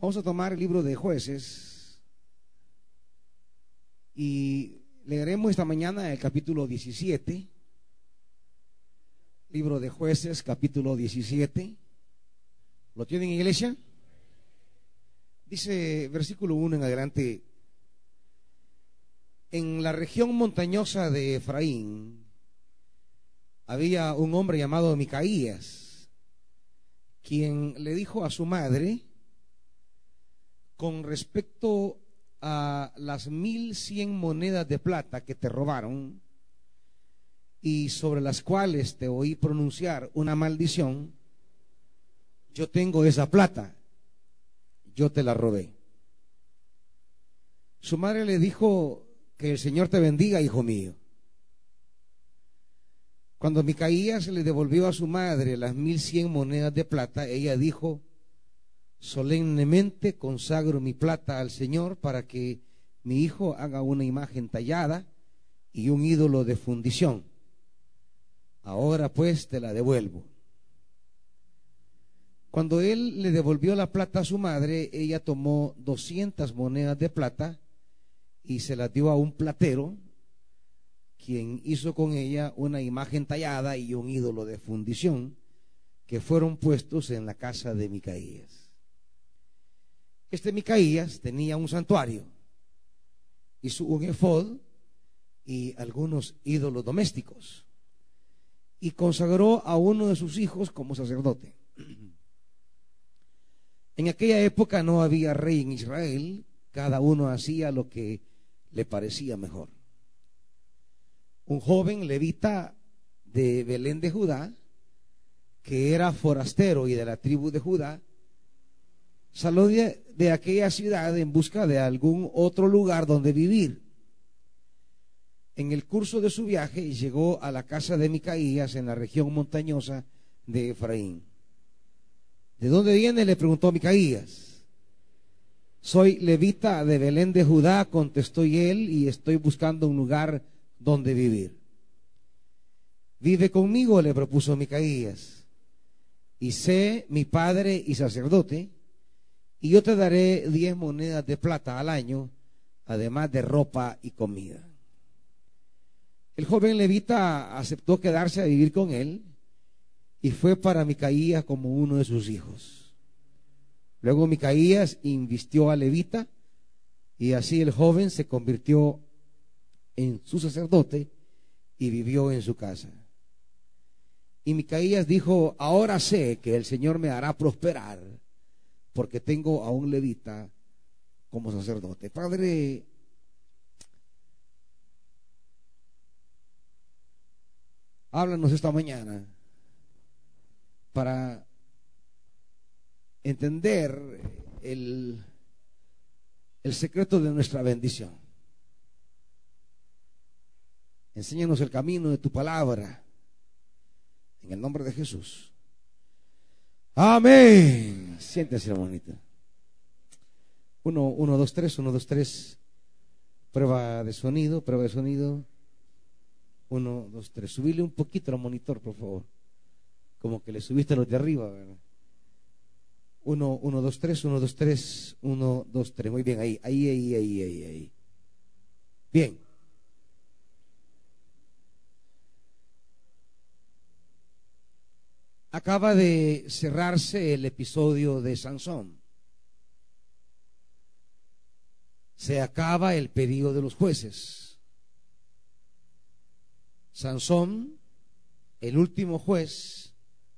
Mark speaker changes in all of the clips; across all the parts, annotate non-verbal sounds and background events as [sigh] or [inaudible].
Speaker 1: Vamos a tomar el libro de jueces y leeremos esta mañana el capítulo 17. Libro de jueces, capítulo 17. ¿Lo tienen, iglesia? Dice versículo 1 en adelante. En la región montañosa de Efraín había un hombre llamado Micaías, quien le dijo a su madre, con respecto a las mil cien monedas de plata que te robaron y sobre las cuales te oí pronunciar una maldición, yo tengo esa plata, yo te la robé. Su madre le dijo, que el Señor te bendiga, hijo mío. Cuando Micaías le devolvió a su madre las mil cien monedas de plata, ella dijo, solemnemente consagro mi plata al Señor para que mi hijo haga una imagen tallada y un ídolo de fundición. Ahora pues te la devuelvo. Cuando él le devolvió la plata a su madre, ella tomó doscientas monedas de plata y se la dio a un platero, quien hizo con ella una imagen tallada y un ídolo de fundición que fueron puestos en la casa de Micaías. Este Micaías tenía un santuario, hizo un efod y algunos ídolos domésticos y consagró a uno de sus hijos como sacerdote. En aquella época no había rey en Israel, cada uno hacía lo que le parecía mejor. Un joven levita de Belén de Judá, que era forastero y de la tribu de Judá, salió de, de, aquella ciudad en busca de algún otro lugar donde vivir. En el curso de su viaje llegó a la casa de Micaías en la región montañosa de Efraín. ¿De dónde viene? le preguntó Micaías. Soy levita de Belén de Judá, contestó él, y estoy buscando un lugar donde vivir. Vive conmigo, le propuso Micaías, y sé mi padre y sacerdote, y yo te daré diez monedas de plata al año, además de ropa y comida. El joven levita aceptó quedarse a vivir con él y fue para Micaías como uno de sus hijos. Luego Micaías invistió a Levita y así el joven se convirtió en su sacerdote y vivió en su casa. Y Micaías dijo, ahora sé que el Señor me hará prosperar porque tengo a un levita como sacerdote. Padre, háblanos esta mañana para entender el, el secreto de nuestra bendición. Enséñanos el camino de tu palabra. En el nombre de Jesús. Amén. Siéntese, hermanita. Uno, uno, dos, tres, uno, dos, tres. Prueba de sonido, prueba de sonido. Uno, dos, tres. Subile un poquito al monitor, por favor. Como que le subiste los de arriba, ¿verdad? 1, 1, 2, 3, 1, 2, 3, 1, 2, 3. Muy bien, ahí, ahí, ahí, ahí, ahí, ahí. Bien. Acaba de cerrarse el episodio de Sansón. Se acaba el pedido de los jueces. Sansón, el último juez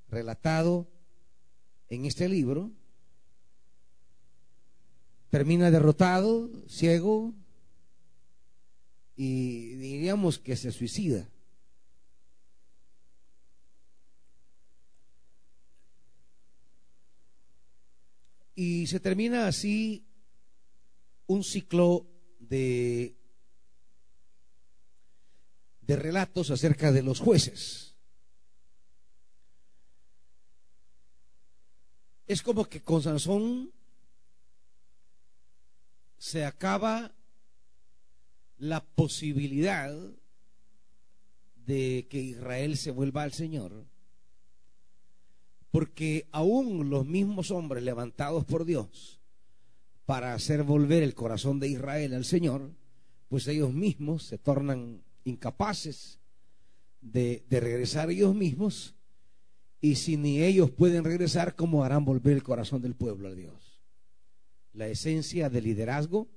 Speaker 1: relatado en este libro, termina derrotado, ciego, y diríamos que se suicida. Y se termina así un ciclo de, de relatos acerca de los jueces. Es como que con Sansón se acaba la posibilidad de que Israel se vuelva al Señor, porque aún los mismos hombres levantados por Dios para hacer volver el corazón de Israel al Señor, pues ellos mismos se tornan incapaces de, regresar ellos mismos y si ni ellos pueden regresar, ¿cómo harán volver el corazón del pueblo a Dios? La esencia del liderazgo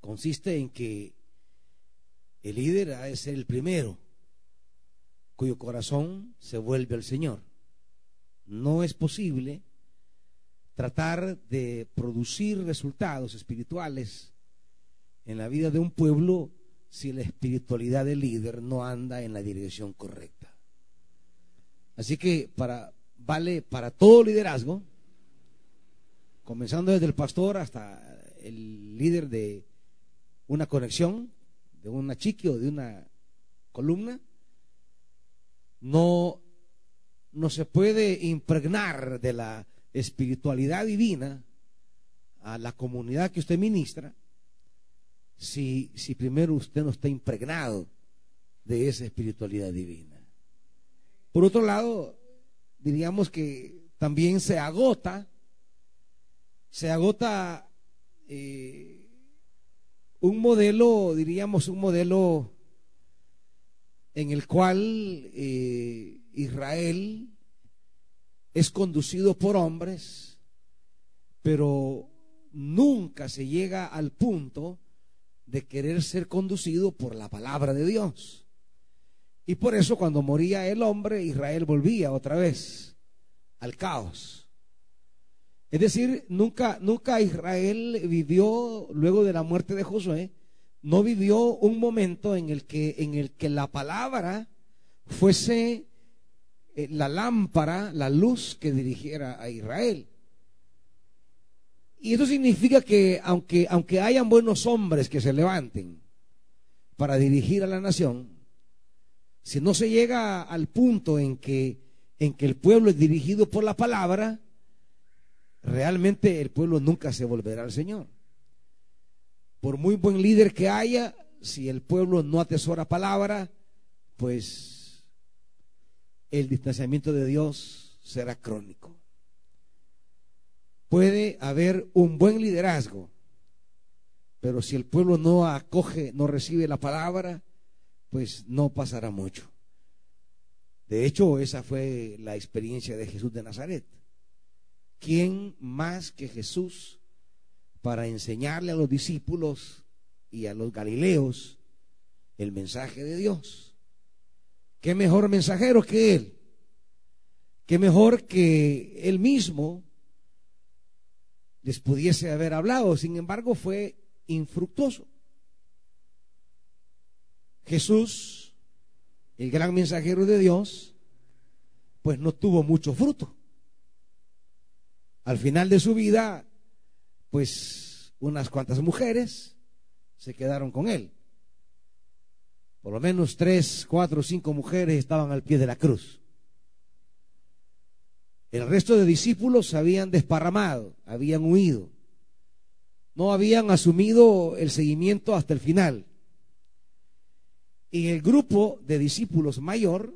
Speaker 1: consiste en que el líder ha de ser el primero cuyo corazón se vuelve al Señor. No es posible tratar de producir resultados espirituales en la vida de un pueblo si la espiritualidad del líder no anda en la dirección correcta. Así que para vale para todo liderazgo, comenzando desde el pastor hasta el líder de una conexión, de una chiqui o de una columna, no, no se puede impregnar de la espiritualidad divina a la comunidad que usted ministra si, si primero usted no está impregnado de esa espiritualidad divina. Por otro lado, diríamos que también se agota, se agota eh, un modelo, diríamos un modelo en el cual eh, Israel es conducido por hombres, pero nunca se llega al punto de querer ser conducido por la palabra de Dios. Y por eso cuando moría el hombre, Israel volvía otra vez al caos. Es decir, nunca, nunca Israel vivió, luego de la muerte de Josué, no vivió un momento en el que, en el que la palabra fuese eh, la lámpara, la luz que dirigiera a Israel. Y eso significa que aunque, aunque hayan buenos hombres que se levanten para dirigir a la nación, si no se llega al punto en que, en que el pueblo es dirigido por la palabra, realmente el pueblo nunca se volverá al Señor. Por muy buen líder que haya, si el pueblo no atesora palabra, pues el distanciamiento de Dios será crónico puede haber un buen liderazgo, pero si el pueblo no acoge, no recibe la palabra, pues no pasará mucho. De hecho, esa fue la experiencia de Jesús de Nazaret. ¿Quién más que Jesús para enseñarle a los discípulos y a los galileos el mensaje de Dios? ¿Qué mejor mensajero que Él? ¿Qué mejor que Él mismo les pudiese haber hablado. Sin embargo, fue infructuoso. Jesús, el gran mensajero de Dios, pues no tuvo mucho fruto. Al final de su vida, pues unas cuantas mujeres se quedaron con él. Por lo menos tres, cuatro, cinco mujeres estaban al pie de la cruz. El resto de discípulos se habían desparramado, habían huido, no habían asumido el seguimiento hasta el final. Y el grupo de discípulos mayor,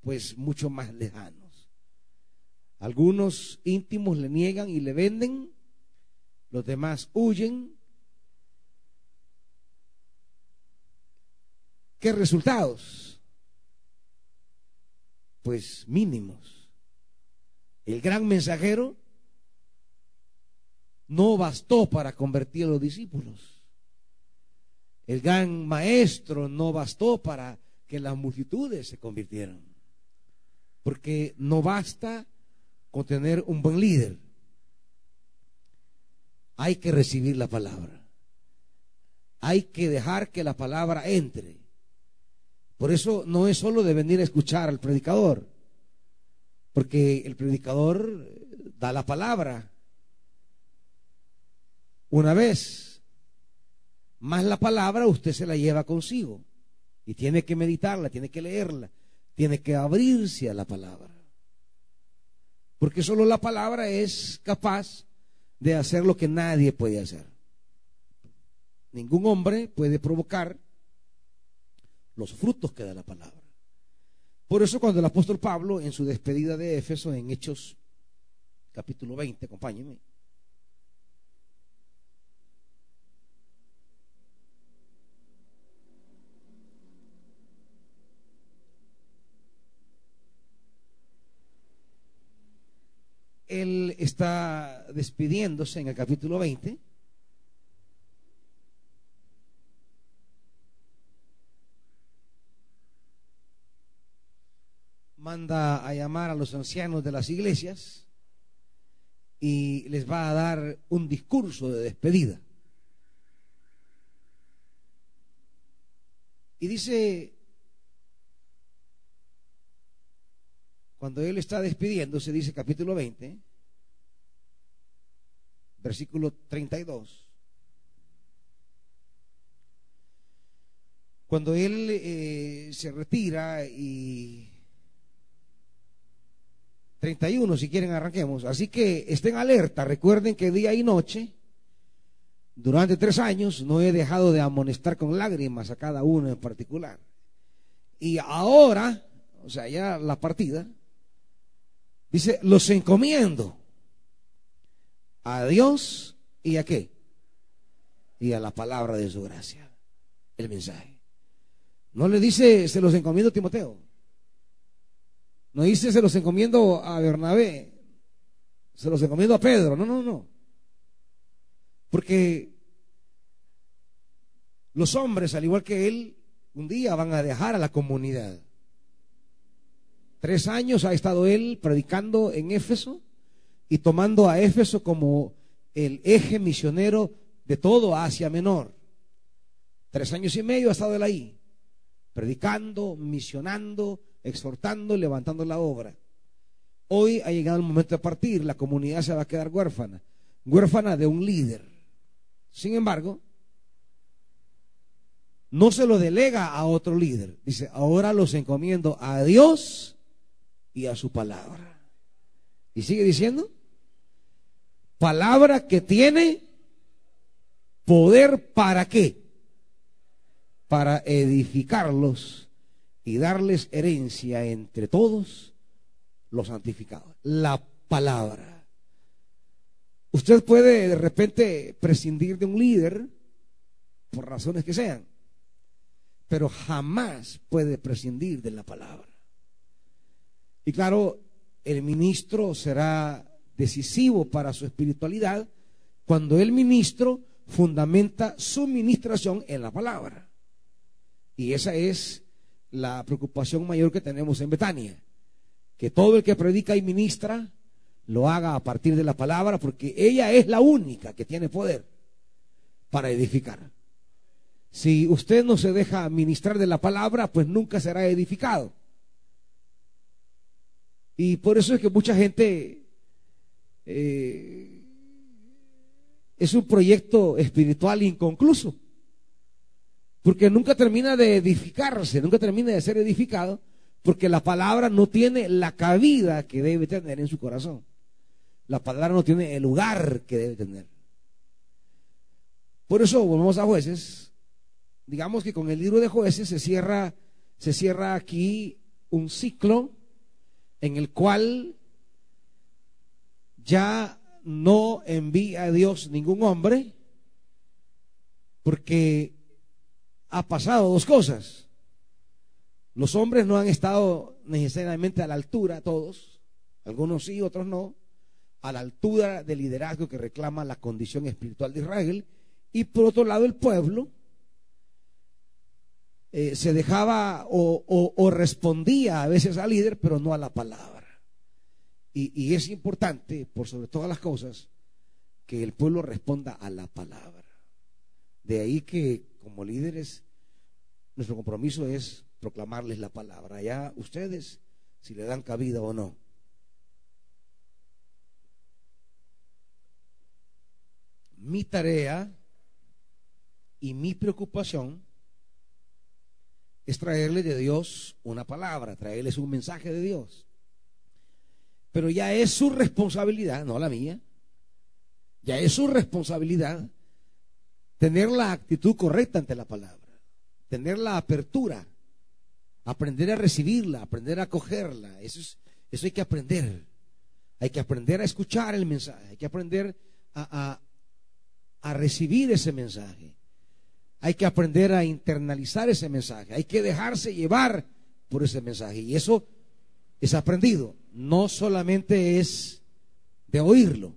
Speaker 1: pues mucho más lejanos. Algunos íntimos le niegan y le venden, los demás huyen. ¿Qué resultados? Pues mínimos. El gran mensajero no bastó para convertir a los discípulos. El gran maestro no bastó para que las multitudes se convirtieran. Porque no basta con tener un buen líder. Hay que recibir la palabra. Hay que dejar que la palabra entre. Por eso no es solo de venir a escuchar al predicador. Porque el predicador da la palabra una vez, más la palabra usted se la lleva consigo y tiene que meditarla, tiene que leerla, tiene que abrirse a la palabra. Porque solo la palabra es capaz de hacer lo que nadie puede hacer. Ningún hombre puede provocar los frutos que da la palabra. Por eso cuando el apóstol Pablo en su despedida de Éfeso en Hechos capítulo 20, acompáñenme. Él está despidiéndose en el capítulo 20 Manda a llamar a los ancianos de las iglesias y les va a dar un discurso de despedida. Y dice, cuando él está despidiéndose, dice capítulo 20, versículo 32. Cuando él eh, se retira y 31, si quieren arranquemos. Así que estén alerta, recuerden que día y noche, durante tres años, no he dejado de amonestar con lágrimas a cada uno en particular. Y ahora, o sea, ya la partida, dice, los encomiendo a Dios y a qué? Y a la palabra de su gracia, el mensaje. No le dice, se los encomiendo a Timoteo. No dice, se los encomiendo a Bernabé. Se los encomiendo a Pedro. No, no, no. Porque los hombres, al igual que él, un día van a dejar a la comunidad. Tres años ha estado él predicando en Éfeso y tomando a Éfeso como el eje misionero de todo Asia Menor. Tres años y medio ha estado él ahí, predicando, misionando, exhortando, levantando la obra. Hoy ha llegado el momento de partir, la comunidad se va a quedar huérfana, huérfana de un líder. Sin embargo, no se lo delega a otro líder. Dice, ahora los encomiendo a Dios y a su palabra. Y sigue diciendo, palabra que tiene poder para qué? Para edificarlos y darles herencia entre todos los santificados. La palabra. Usted puede de repente prescindir de un líder por razones que sean, pero jamás puede prescindir de la palabra. Y claro, el ministro será decisivo para su espiritualidad cuando el ministro fundamenta su ministración en la palabra. Y esa es la preocupación mayor que tenemos en Betania. Que todo el que predica y ministra lo haga a partir de la palabra, porque ella es la única que tiene poder para edificar. Si usted no se deja ministrar de la palabra, pues nunca será edificado. Y por eso es que mucha gente eh, es un proyecto espiritual inconcluso. Porque nunca termina de edificarse, nunca termina de ser edificado, porque la palabra no tiene la cabida que debe tener en su corazón. La palabra no tiene el lugar que debe tener. Por eso volvemos a jueces. Digamos que con el libro de jueces se cierra, se cierra aquí un ciclo en el cual ya no envía a Dios ningún hombre, porque ha pasado dos cosas. Los hombres no han estado necesariamente a la altura, todos, algunos sí, otros no, a la altura del liderazgo que reclama la condición espiritual de Israel. Y por otro lado, el pueblo eh, se dejaba o, respondía a veces al líder, pero no a la palabra. Y, y es importante, por sobre todas las cosas, que el pueblo responda a la palabra. De ahí que como líderes, nuestro compromiso es proclamarles la palabra. Ya ustedes, si le dan cabida o no. Mi tarea y mi preocupación es traerle de Dios una palabra, traerles un mensaje de Dios. Pero ya es su responsabilidad, no la mía, ya es su responsabilidad tener la actitud correcta ante la palabra, tener la apertura, aprender a recibirla, aprender a acogerla. Eso, es, eso hay que aprender. Hay que aprender a escuchar el mensaje, hay que aprender a, a recibir ese mensaje. Hay que aprender a internalizar ese mensaje, hay que dejarse llevar por ese mensaje. Y eso es aprendido, no solamente es de oírlo.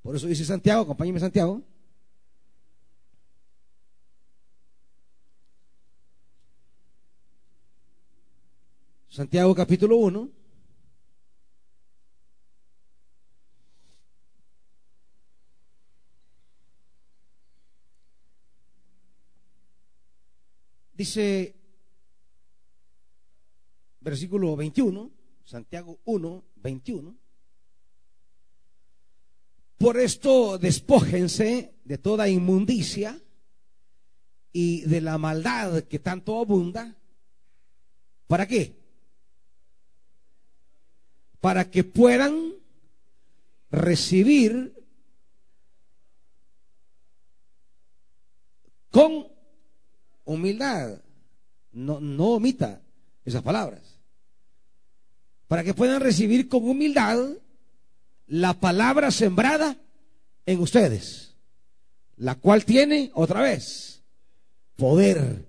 Speaker 1: Por eso dice Santiago, acompáñeme Santiago. Santiago capítulo 1. Dice versículo 21, Santiago 1, 21. Por esto despójense de toda inmundicia y de la maldad que tanto abunda. ¿Para qué? Para que puedan recibir con humildad. No, no omita esas palabras. Para que puedan recibir con humildad la palabra sembrada en ustedes, la cual tiene otra vez poder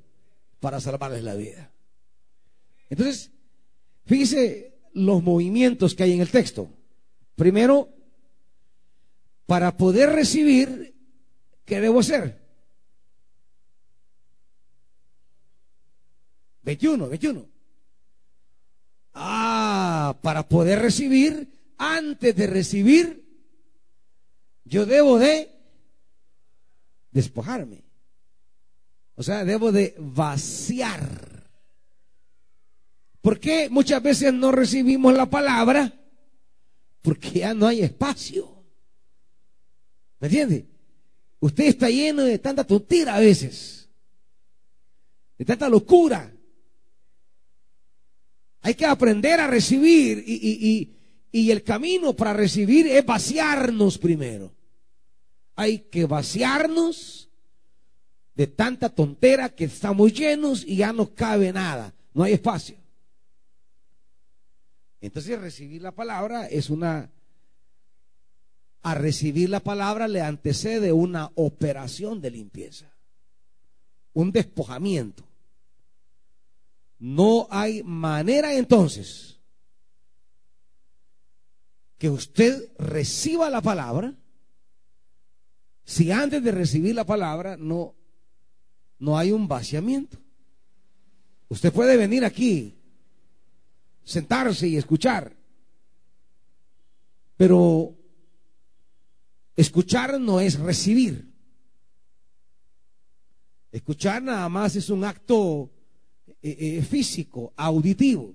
Speaker 1: para salvarles la vida. Entonces, fíjese los movimientos que hay en el texto. Primero, para poder recibir, ¿qué debo hacer? 21, 21. Ah, para poder recibir, antes de recibir, yo debo de despojarme. O sea, debo de vaciar. ¿Por qué muchas veces no recibimos la palabra? Porque ya no hay espacio. ¿Me entiende? Usted está lleno de tanta tontera a veces, de tanta locura. Hay que aprender a recibir y, y, el camino para recibir es vaciarnos primero. Hay que vaciarnos de tanta tontera que estamos llenos y ya no cabe nada, no hay espacio. Entonces recibir la palabra es una... A recibir la palabra le antecede una operación de limpieza, un despojamiento. No hay manera entonces que usted reciba la palabra, si antes de recibir la palabra no, no hay un vaciamiento. Usted puede venir aquí, sentarse y escuchar, pero escuchar no es recibir. Escuchar nada más es un acto eh, eh, físico, auditivo.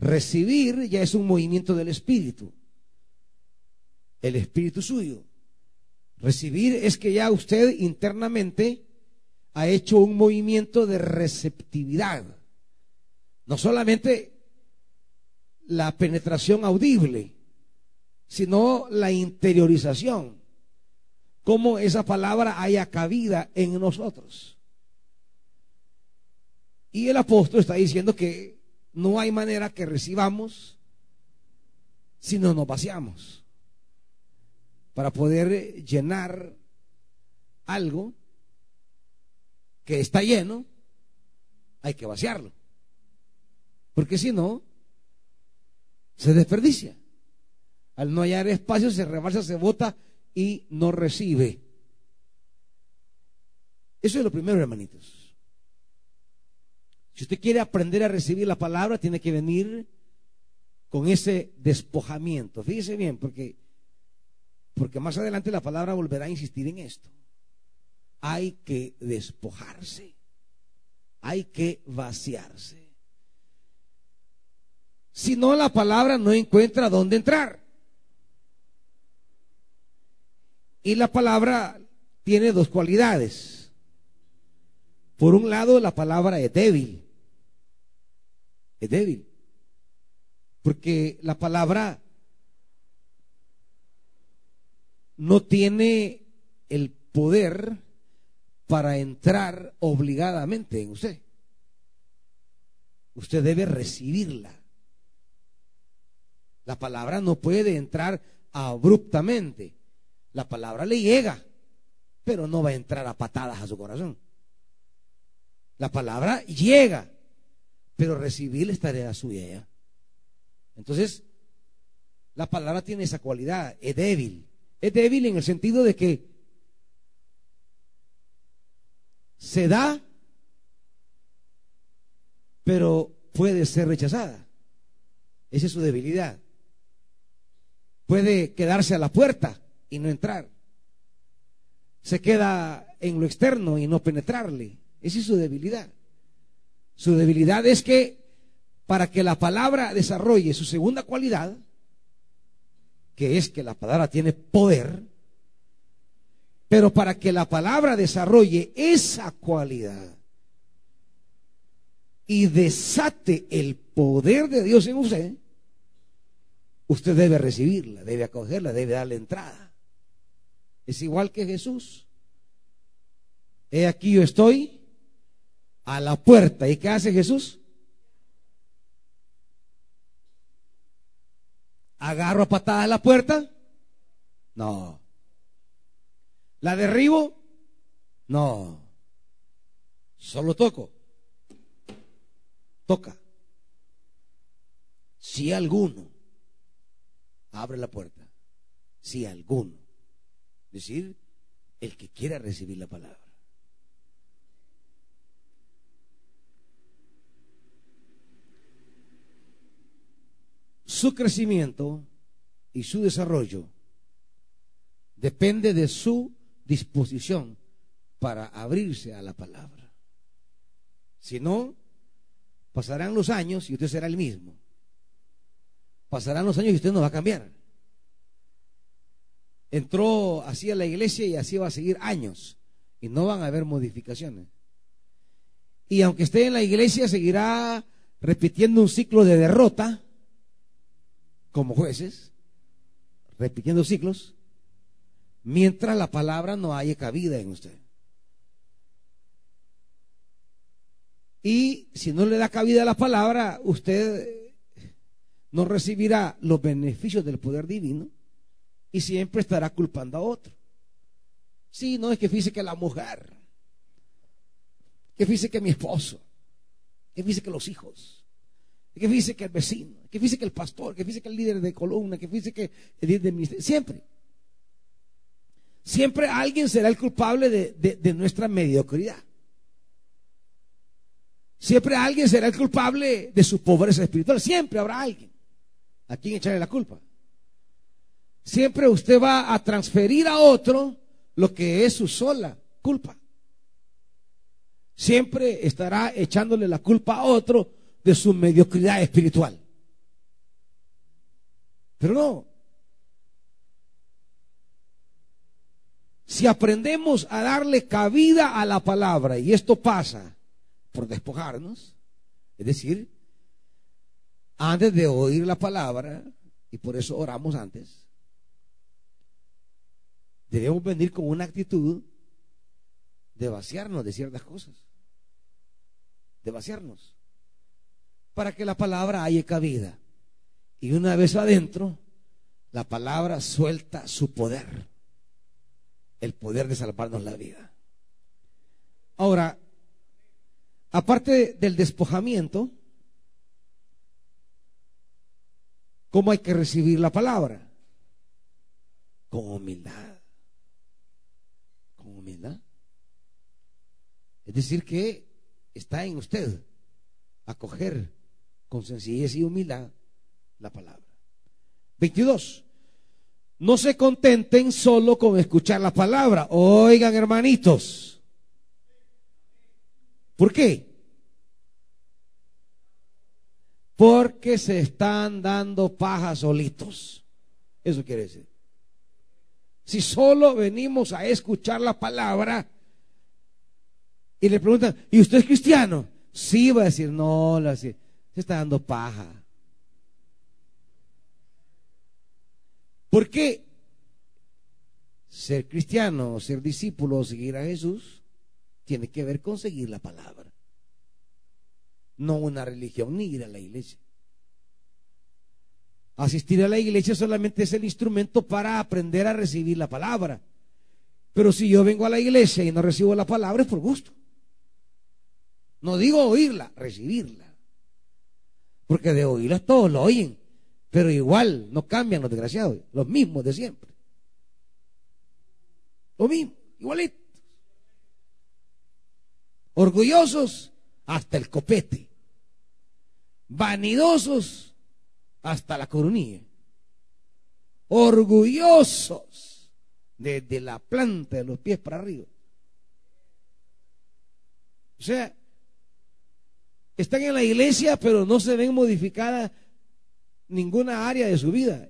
Speaker 1: Recibir ya es un movimiento del espíritu, el espíritu suyo. Recibir es que ya usted internamente ha hecho un movimiento de receptividad. No solamente la penetración audible, sino la interiorización. Cómo esa palabra haya cabida en nosotros. Y el apóstol está diciendo que no hay manera que recibamos si no nos vaciamos. Para poder llenar algo que está lleno, hay que vaciarlo. Porque si no, se desperdicia. Al no hallar espacio, se rebalsa, se bota y no recibe. Eso es lo primero, hermanitos. Si usted quiere aprender a recibir la palabra, tiene que venir con ese despojamiento. Fíjese bien, porque, porque más adelante la palabra volverá a insistir en esto. Hay que despojarse, hay que vaciarse. Si no, la palabra no encuentra dónde entrar. Y la palabra tiene dos cualidades. Por un lado, la palabra es débil es débil. Porque la palabra no tiene el poder para entrar obligadamente en usted. Usted debe recibirla. La palabra no puede entrar abruptamente. La palabra le llega, pero no va a entrar a patadas a su corazón. La palabra llega, pero recibir es tarea suya ya. Entonces, La palabra tiene esa cualidad, es débil. Es débil en el sentido de que se da, pero puede ser rechazada. Esa es su debilidad. Puede quedarse a la puerta y no entrar. Se queda en lo externo y no penetrarle. Esa es su debilidad. Su debilidad es que para que la palabra desarrolle su segunda cualidad, que es que la palabra tiene poder, pero para que la palabra desarrolle esa cualidad y desate el poder de Dios en usted, usted debe recibirla, debe acogerla, debe darle entrada. Es igual que Jesús. He aquí yo estoy a la puerta. ¿Y qué hace Jesús? ¿Agarro a patadas la puerta? No. ¿La derribo? No. Solo toco. Toca. Si alguno abre la puerta, si alguno, decir, el que quiera recibir la palabra. Su crecimiento y su desarrollo depende de su disposición para abrirse a la palabra. Si no, pasarán los años y usted será el mismo. Pasarán los años y usted no va a cambiar. Entró así a la iglesia y así va a seguir años y no van a haber modificaciones. Y aunque esté en la iglesia, seguirá repitiendo un ciclo de derrota como jueces, repitiendo ciclos, mientras la palabra no haya cabida en usted. Y si no le da cabida a la palabra, usted no recibirá los beneficios del poder divino y siempre estará culpando a otro. Sí, no es que fíjese que la mujer, que fíjese que mi esposo, que fíjese que los hijos, que fíjese que el vecino, que fíjese que el pastor, que fíjese que el líder de columna, que fíjese que el líder de ministerio, siempre. Siempre alguien será el culpable de, nuestra mediocridad. Siempre alguien será el culpable de su pobreza espiritual. Siempre habrá alguien a quien echarle la culpa. Siempre usted va a transferir a otro lo que es su sola culpa. Siempre estará echándole la culpa a otro de su mediocridad espiritual. Pero no, Si aprendemos a darle cabida a la palabra, y esto pasa por despojarnos, es decir, antes de oír la palabra, y por eso oramos antes, debemos venir con una actitud de vaciarnos de ciertas cosas, de vaciarnos, para que la palabra haya cabida. Y una vez adentro, la palabra suelta su poder el poder de salvarnos la vida. Ahora, aparte del despojamiento, ¿cómo hay que recibir la palabra? Con humildad. Con humildad. Es decir, que está en usted acoger con sencillez y humildad la palabra. 22. No se contenten solo con escuchar la palabra. Oigan, hermanitos. ¿Por qué? Porque se están dando paja solitos. Eso quiere decir. Si solo venimos a escuchar la palabra y le preguntan, ¿y usted es cristiano? Sí, va a decir, no, se está dando paja. Porque ser cristiano, ser discípulo, seguir a Jesús, tiene que ver con seguir la palabra. No una religión ni ir a la iglesia. Asistir a la iglesia solamente es el instrumento para aprender a recibir la palabra. Pero si yo vengo a la iglesia y no recibo la palabra es por gusto. No digo oírla, recibirla. Porque de oírla todos lo oyen. Pero igual, no cambian los desgraciados, los mismos de siempre. Lo mismo, igualitos. Orgullosos hasta el copete. Vanidosos hasta la coronilla. Orgullosos desde la planta de los pies para arriba. O sea, están en la iglesia, pero no se ven modificada ninguna área de su vida.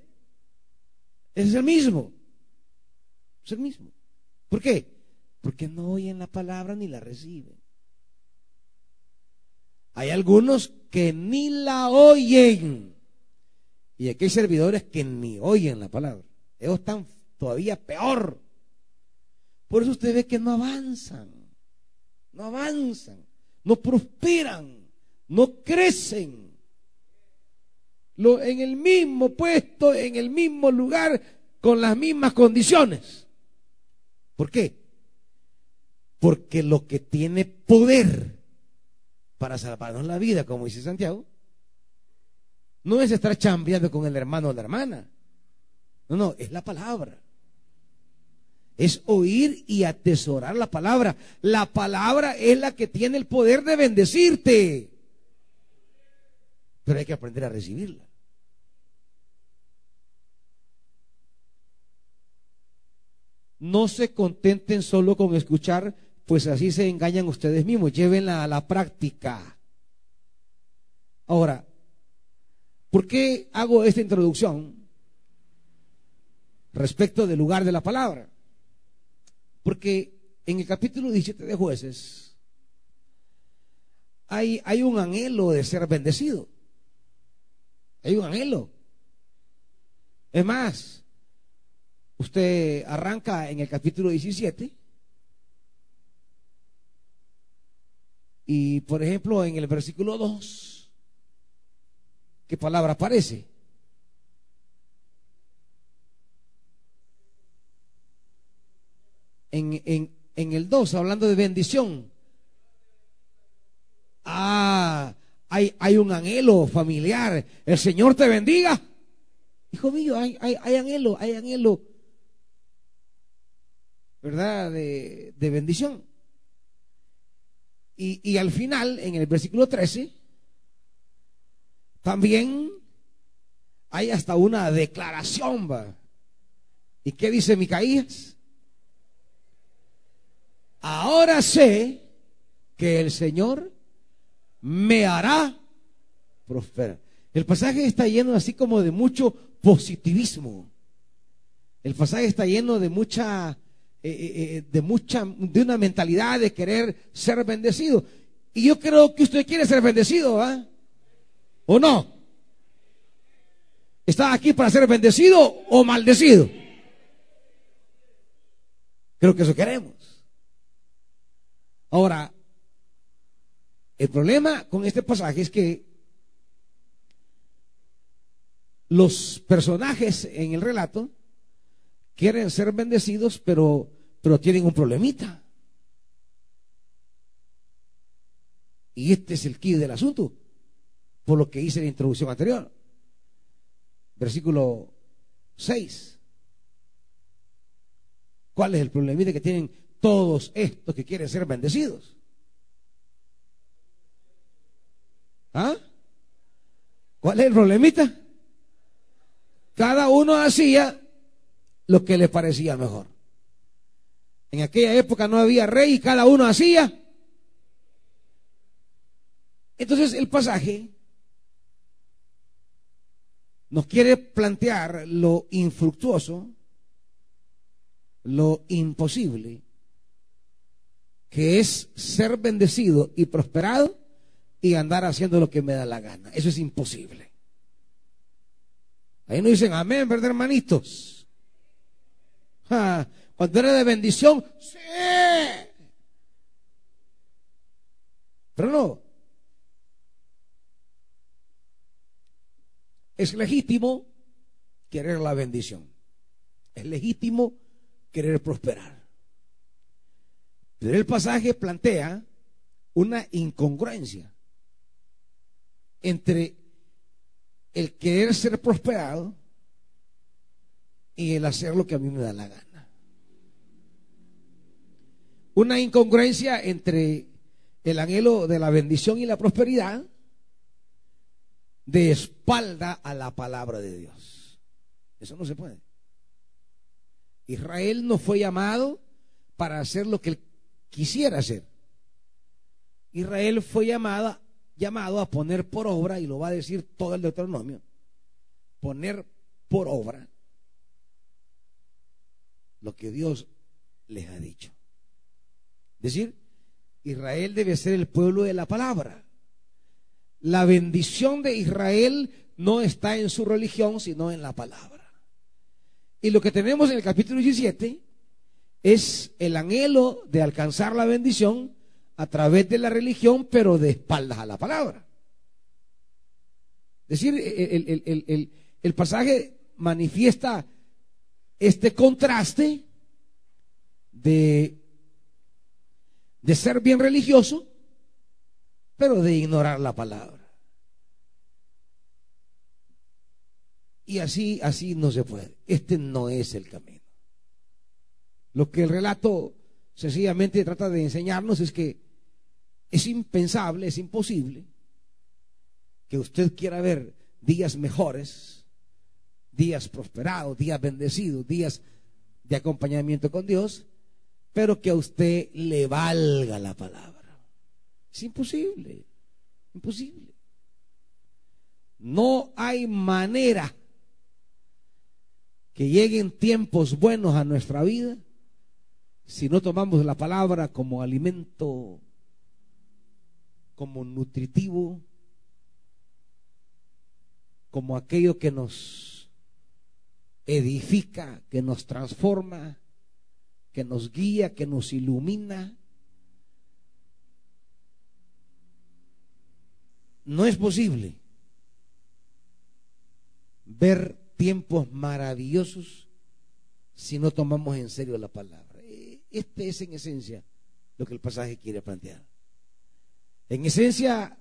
Speaker 1: Es el mismo. Es el mismo. ¿Por qué? Porque no oyen la palabra ni la reciben. Hay algunos que ni la oyen. Y aquí hay servidores que ni oyen la palabra. Ellos están todavía peor. Por eso usted ve que no avanzan. No avanzan. No prosperan. No crecen. Lo, en el mismo puesto, en el mismo lugar, con las mismas condiciones. ¿Por qué? Porque lo que tiene poder para salvarnos la vida, como dice Santiago, no es estar chambeando con el hermano o la hermana. No, no, es la palabra. Es oír y atesorar la palabra. La palabra es la que tiene el poder de bendecirte. Pero hay que aprender a recibirla. No se contenten solo con escuchar, pues así se engañan ustedes mismos. Llévenla a la práctica. Ahora, ¿por qué hago esta introducción respecto del lugar de la palabra? Porque en el capítulo 17 de jueces hay, hay un anhelo de ser bendecido. Hay un anhelo. Es más, Usted arranca en el capítulo 17 y, por ejemplo, en el versículo 2, ¿qué palabra aparece? En, en el 2, hablando de bendición. Ah, hay, hay un anhelo familiar. El Señor te bendiga. Hijo mío, hay, hay, hay anhelo, hay anhelo ¿verdad? De, bendición. Y, al final, en el versículo 13, también hay hasta una declaración. ¿Y qué dice Micaías? Ahora sé que el Señor me hará prosperar. El pasaje está lleno así como de mucho positivismo. El pasaje está lleno de mucha eh, eh, eh, de mucha, de una mentalidad de querer ser bendecido. Y yo creo que usted quiere ser bendecido, ¿ah? ¿O no? ¿Está aquí para ser bendecido o maldecido? Creo que eso queremos. Ahora, el problema con este pasaje es que los personajes en el relato quieren ser bendecidos, pero, pero tienen un problemita. Y este es el key del asunto, por lo que hice en la introducción anterior. Versículo 6. ¿Cuál es el problemita que tienen todos estos que quieren ser bendecidos? ¿Ah? ¿Cuál es el problemita? Cada uno hacía lo que le parecía mejor. En aquella época no había rey y cada uno hacía. Entonces el pasaje nos quiere plantear lo infructuoso, lo imposible, que es ser bendecido y prosperado y andar haciendo lo que me da la gana. Eso es imposible. Ahí no dicen amén, ¿verdad, hermanitos? Cuando era de bendición, sí. Pero no. Es legítimo querer la bendición. Es legítimo querer prosperar. Pero el pasaje plantea una incongruencia entre el querer ser prosperado y el hacer lo que a mí me da la gana. Una incongruencia entre el anhelo de la bendición y la prosperidad de espalda a la palabra de Dios. Eso no se puede. Israel no fue llamado para hacer lo que él quisiera hacer. Israel fue llamado, llamado a poner por obra, y lo va a decir todo el Deuteronomio, poner por obra lo que Dios les ha dicho. Decir, Israel debe ser el pueblo de la palabra. La bendición de Israel no está en su religión, sino en la palabra. Y lo que tenemos en el capítulo 17 es el anhelo de alcanzar la bendición a través de la religión, pero de espaldas a la palabra. Es decir, el, el pasaje manifiesta este contraste de, de ser bien religioso, pero de ignorar la palabra. Y así, así no se puede. Este no es el camino. Lo que el relato sencillamente trata de enseñarnos es que es impensable, es imposible que usted quiera ver días mejores, días prosperados, días bendecidos, días de acompañamiento con Dios, pero que a usted le valga la palabra. Es imposible, imposible. No hay manera que lleguen tiempos buenos a nuestra vida si no tomamos la palabra como alimento, como nutritivo, como aquello que nos edifica, que nos transforma, que nos guía, que nos ilumina. No es posible ver tiempos maravillosos si no tomamos en serio la palabra. Eh, este es en esencia lo que el pasaje quiere plantear. En esencia,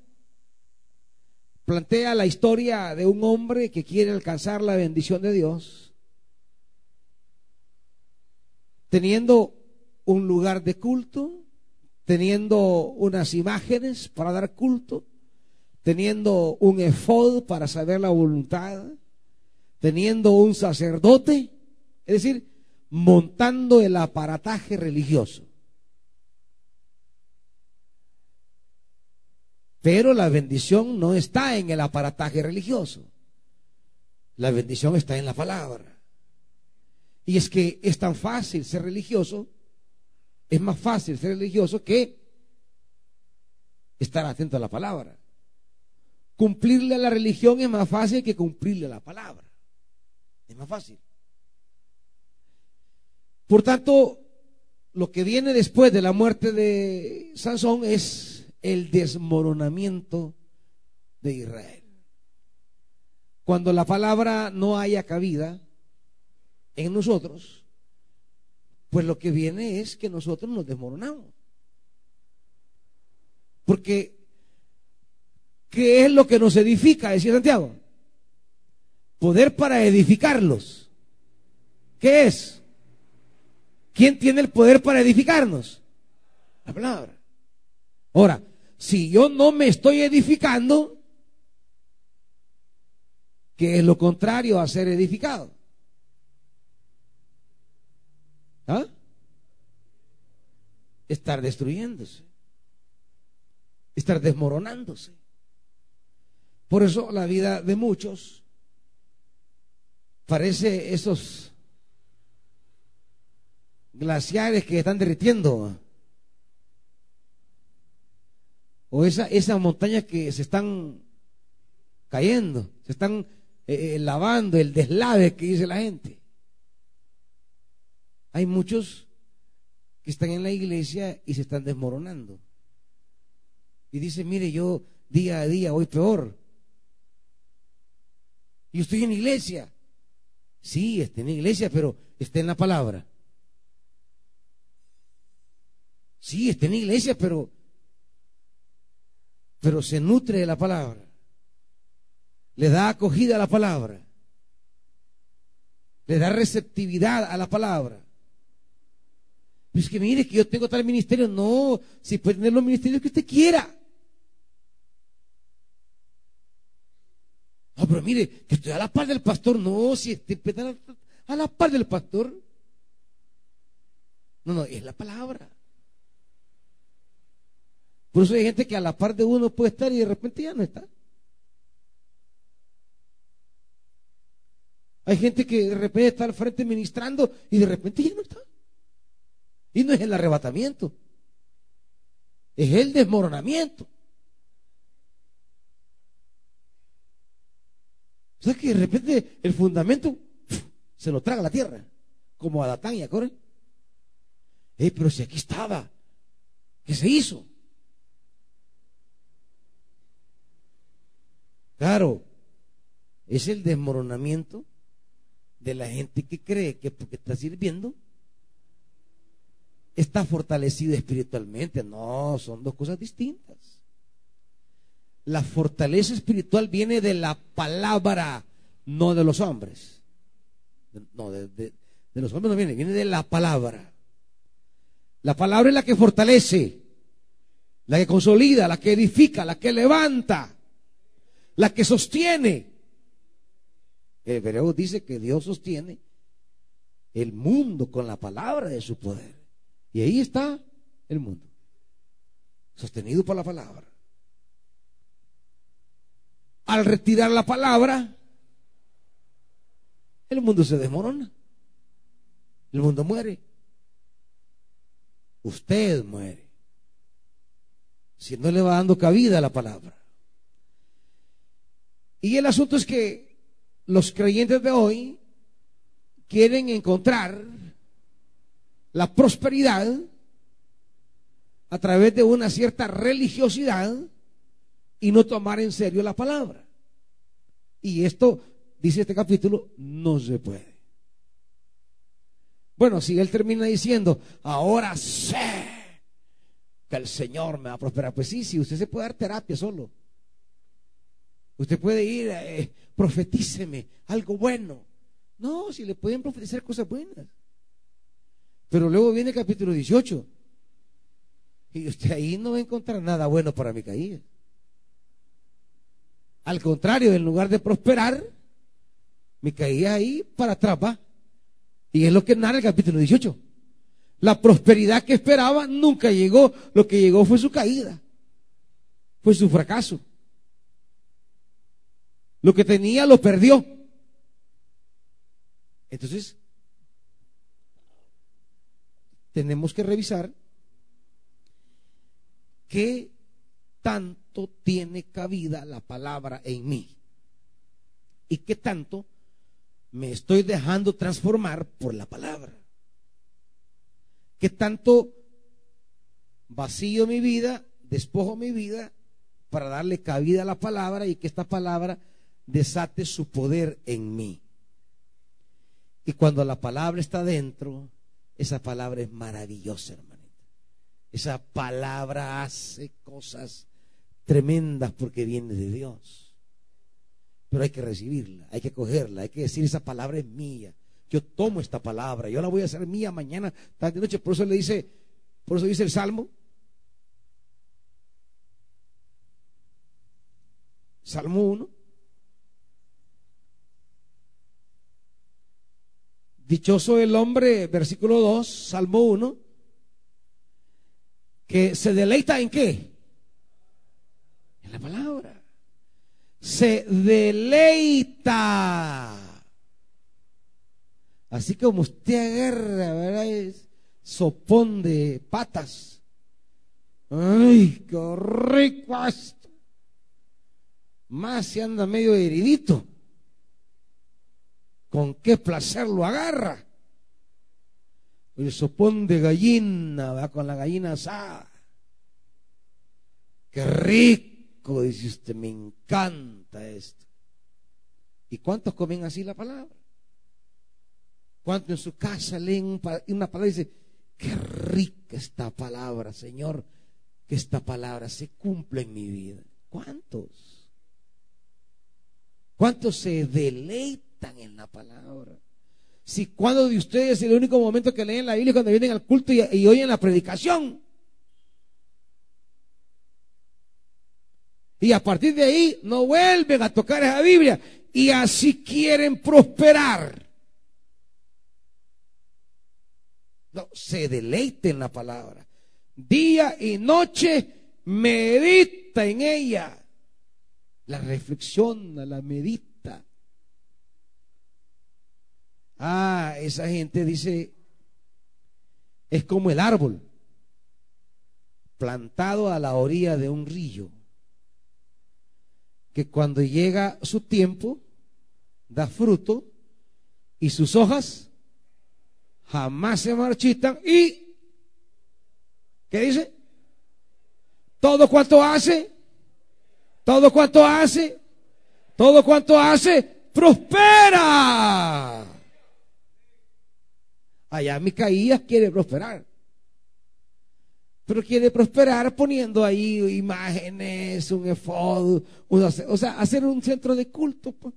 Speaker 1: plantea la historia de un hombre que quiere alcanzar la bendición de Dios, teniendo un lugar de culto, teniendo unas imágenes para dar culto, teniendo un efod para saber la voluntad, teniendo un sacerdote, es decir, montando el aparataje religioso. Pero la bendición no está en el aparataje religioso. La bendición está en la palabra. Y es que es tan fácil ser religioso, es más fácil ser religioso que estar atento a la palabra. Cumplirle a la religión es más fácil que cumplirle a la palabra. Es más fácil. Por tanto, lo que viene después de la muerte de Sansón es el desmoronamiento de Israel. Cuando la palabra no haya cabida en nosotros, pues lo que viene es que nosotros nos desmoronamos. Porque, ¿qué es lo que nos edifica? Decía Santiago. Poder para edificarlos. ¿Qué es? ¿Quién tiene el poder para edificarnos? La palabra. Ahora, si yo no me estoy edificando, ¿qué es lo contrario a ser edificado? ¿Ah? Estar destruyéndose. Estar desmoronándose. Por eso la vida de muchos Parece esos glaciares que están derritiendo. O esa, esas montañas que se están cayendo, se están eh, eh, lavando, el deslave que dice la gente. Hay muchos que están en la iglesia y se están desmoronando. Y dice, mire, yo día a día voy peor. Y estoy en iglesia. Sí, está en iglesia, pero está en la palabra. Sí, está en iglesia, pero, pero se nutre de la palabra. le da acogida a la palabra, le da receptividad a la palabra. Pues que mire que yo tengo tal ministerio, no, si puede tener los ministerios que usted quiera. No, pero mire, que estoy a la par del pastor, no, si estoy a la par del pastor. No, no, es la palabra. Por eso hay gente que a la par de uno puede estar y de repente ya no está. Hay gente que de repente está al frente ministrando y de repente ya no está. Y no es el arrebatamiento, es el desmoronamiento. O sea que de repente el fundamento se lo traga la tierra, como a Datán y a Coré. Eh, pero si aquí estaba, ¿qué se hizo? Claro, es el desmoronamiento de la gente que cree que porque está sirviendo está fortalecido espiritualmente. No, son dos cosas distintas. La fortaleza espiritual viene de la palabra, no de los hombres. No, de, de los hombres no viene, viene de la palabra. La palabra es la que fortalece, la que consolida, la que edifica, la que levanta, la que sostiene. El hebreo dice que Dios sostiene el mundo con la palabra de su poder. Y ahí está el mundo, sostenido por la palabra. Al retirar la palabra, el mundo se desmorona. El mundo muere. Usted muere. Si no le va dando cabida a la palabra. Y el asunto es que los creyentes de hoy quieren encontrar la prosperidad a través de una cierta religiosidad y no tomar en serio la palabra. Y esto, dice este capítulo, no se puede. Bueno, si él termina diciendo, ahora sé que el Señor me va a prosperar, pues sí, sí, usted se puede dar terapia solo. Usted puede ir, eh, profetíceme algo bueno. No, si le pueden profetizar cosas buenas. Pero luego viene el capítulo 18. Y usted ahí no va a encontrar nada bueno para mi caída. Al contrario, en lugar de prosperar, me caía ahí para atrás, ¿va? Y es lo que narra el capítulo 18. La prosperidad que esperaba nunca llegó. Lo que llegó fue su caída. Fue su fracaso. Lo que tenía lo perdió. Entonces, tenemos que revisar qué tanto tiene cabida la palabra en mí y qué tanto me estoy dejando transformar por la palabra. Qué tanto vacío mi vida, despojo mi vida para darle cabida a la palabra y que esta palabra desate su poder en mí. Y cuando la palabra está dentro, esa palabra es maravillosa, hermanita. Esa palabra hace cosas tremendas porque viene de Dios. Pero hay que recibirla, hay que cogerla, hay que decir esa palabra es mía. Yo tomo esta palabra, yo la voy a hacer mía mañana, tarde noche. Por eso le dice, por eso dice el Salmo. Salmo 1. Dichoso el hombre, versículo 2, Salmo 1, que se deleita en qué? En la palabra. Se deleita. Así como usted agarra, ¿verdad? Es sopón de patas. Ay, qué rico esto. Más se anda medio heridito con qué placer lo agarra. El sopón de gallina, va con la gallina asada. Qué rico, dice usted, me encanta esto. ¿Y cuántos comen así la palabra? ¿Cuántos en su casa leen una palabra y dicen, qué rica esta palabra, Señor, que esta palabra se cumpla en mi vida? ¿Cuántos? ¿Cuántos se deleitan en la palabra? Si cuando de ustedes el único momento que leen la Biblia es cuando vienen al culto y, y oyen la predicación. Y a partir de ahí no vuelven a tocar esa Biblia. Y así quieren prosperar. No, se deleite en la palabra. Día y noche medita en ella. La reflexiona, la medita. Ah, esa gente dice, es como el árbol plantado a la orilla de un río que cuando llega su tiempo da fruto y sus hojas jamás se marchitan y ¿qué dice? Todo cuanto hace, todo cuanto hace, todo cuanto hace, prospera. Allá Micaías quiere prosperar pero quiere prosperar poniendo ahí imágenes, un efod, o sea, hacer un centro de culto. Pues.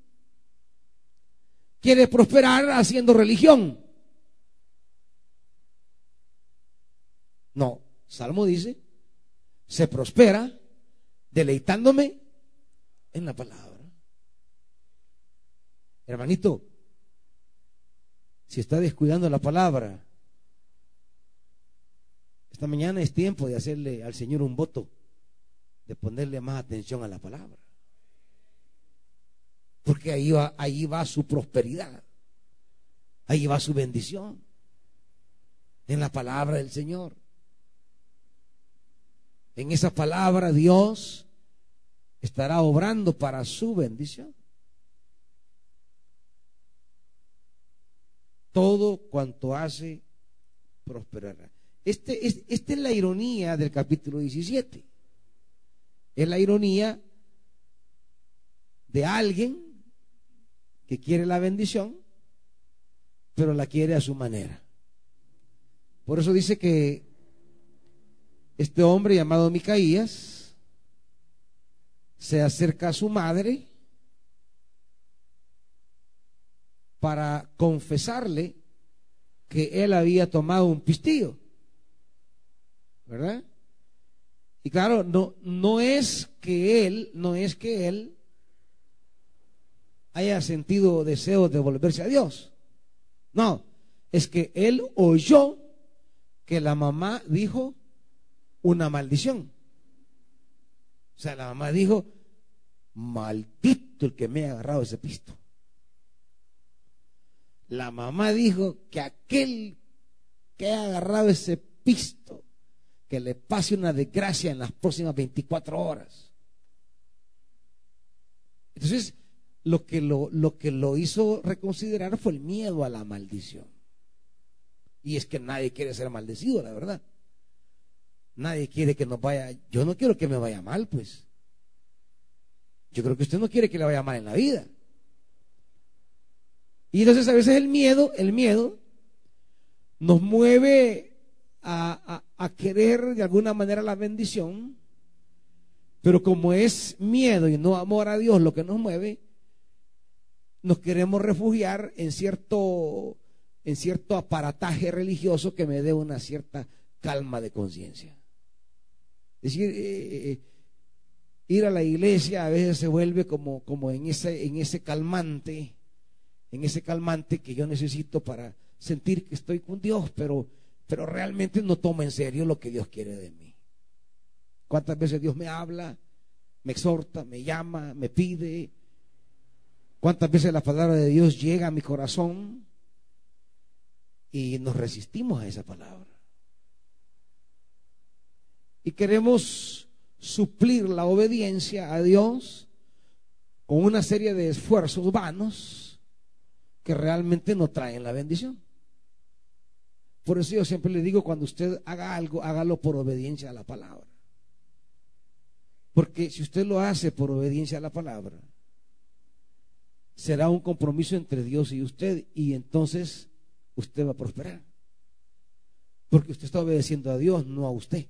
Speaker 1: Quiere prosperar haciendo religión. No, Salmo dice, se prospera deleitándome en la palabra. Hermanito, si está descuidando la palabra, esta mañana es tiempo de hacerle al Señor un voto, de ponerle más atención a la palabra. Porque ahí va, ahí va su prosperidad, ahí va su bendición, en la palabra del Señor. En esa palabra Dios estará obrando para su bendición. Todo cuanto hace prosperará. Este, es, esta es la ironía del capítulo 17. Es la ironía de alguien que quiere la bendición, pero la quiere a su manera. Por eso dice que este hombre llamado Micaías se acerca a su madre para confesarle que él había tomado un pistillo. ¿verdad? Y claro, no, no es que él, no es que él haya sentido deseo de volverse a Dios. No, es que él oyó que la mamá dijo una maldición. O sea, la mamá dijo, maldito el que me ha agarrado ese pisto. La mamá dijo que aquel que ha agarrado ese pisto que le pase una desgracia en las próximas 24 horas. Entonces, lo que lo, lo que lo hizo reconsiderar fue el miedo a la maldición. Y es que nadie quiere ser maldecido, la verdad. Nadie quiere que nos vaya. Yo no quiero que me vaya mal, pues. Yo creo que usted no quiere que le vaya mal en la vida. Y entonces a veces el miedo, el miedo, nos mueve a, querer de alguna manera la bendición, pero como es miedo y no amor a Dios lo que nos mueve, nos queremos refugiar en cierto, en cierto aparataje religioso que me dé una cierta calma de conciencia. Es decir, eh, eh, ir a la iglesia a veces se vuelve como, como en, ese, en ese calmante, en ese calmante que yo necesito para sentir que estoy con Dios, pero pero realmente no toma en serio lo que Dios quiere de mí. ¿Cuántas veces Dios me habla, me exhorta, me llama, me pide? ¿Cuántas veces la palabra de Dios llega a mi corazón y nos resistimos a esa palabra? Y queremos suplir la obediencia a Dios con una serie de esfuerzos vanos que realmente no traen la bendición. Por eso yo siempre le digo, cuando usted haga algo, hágalo por obediencia a la palabra. Porque si usted lo hace por obediencia a la palabra, será un compromiso entre Dios y usted y entonces usted va a prosperar. Porque usted está obedeciendo a Dios, no a usted.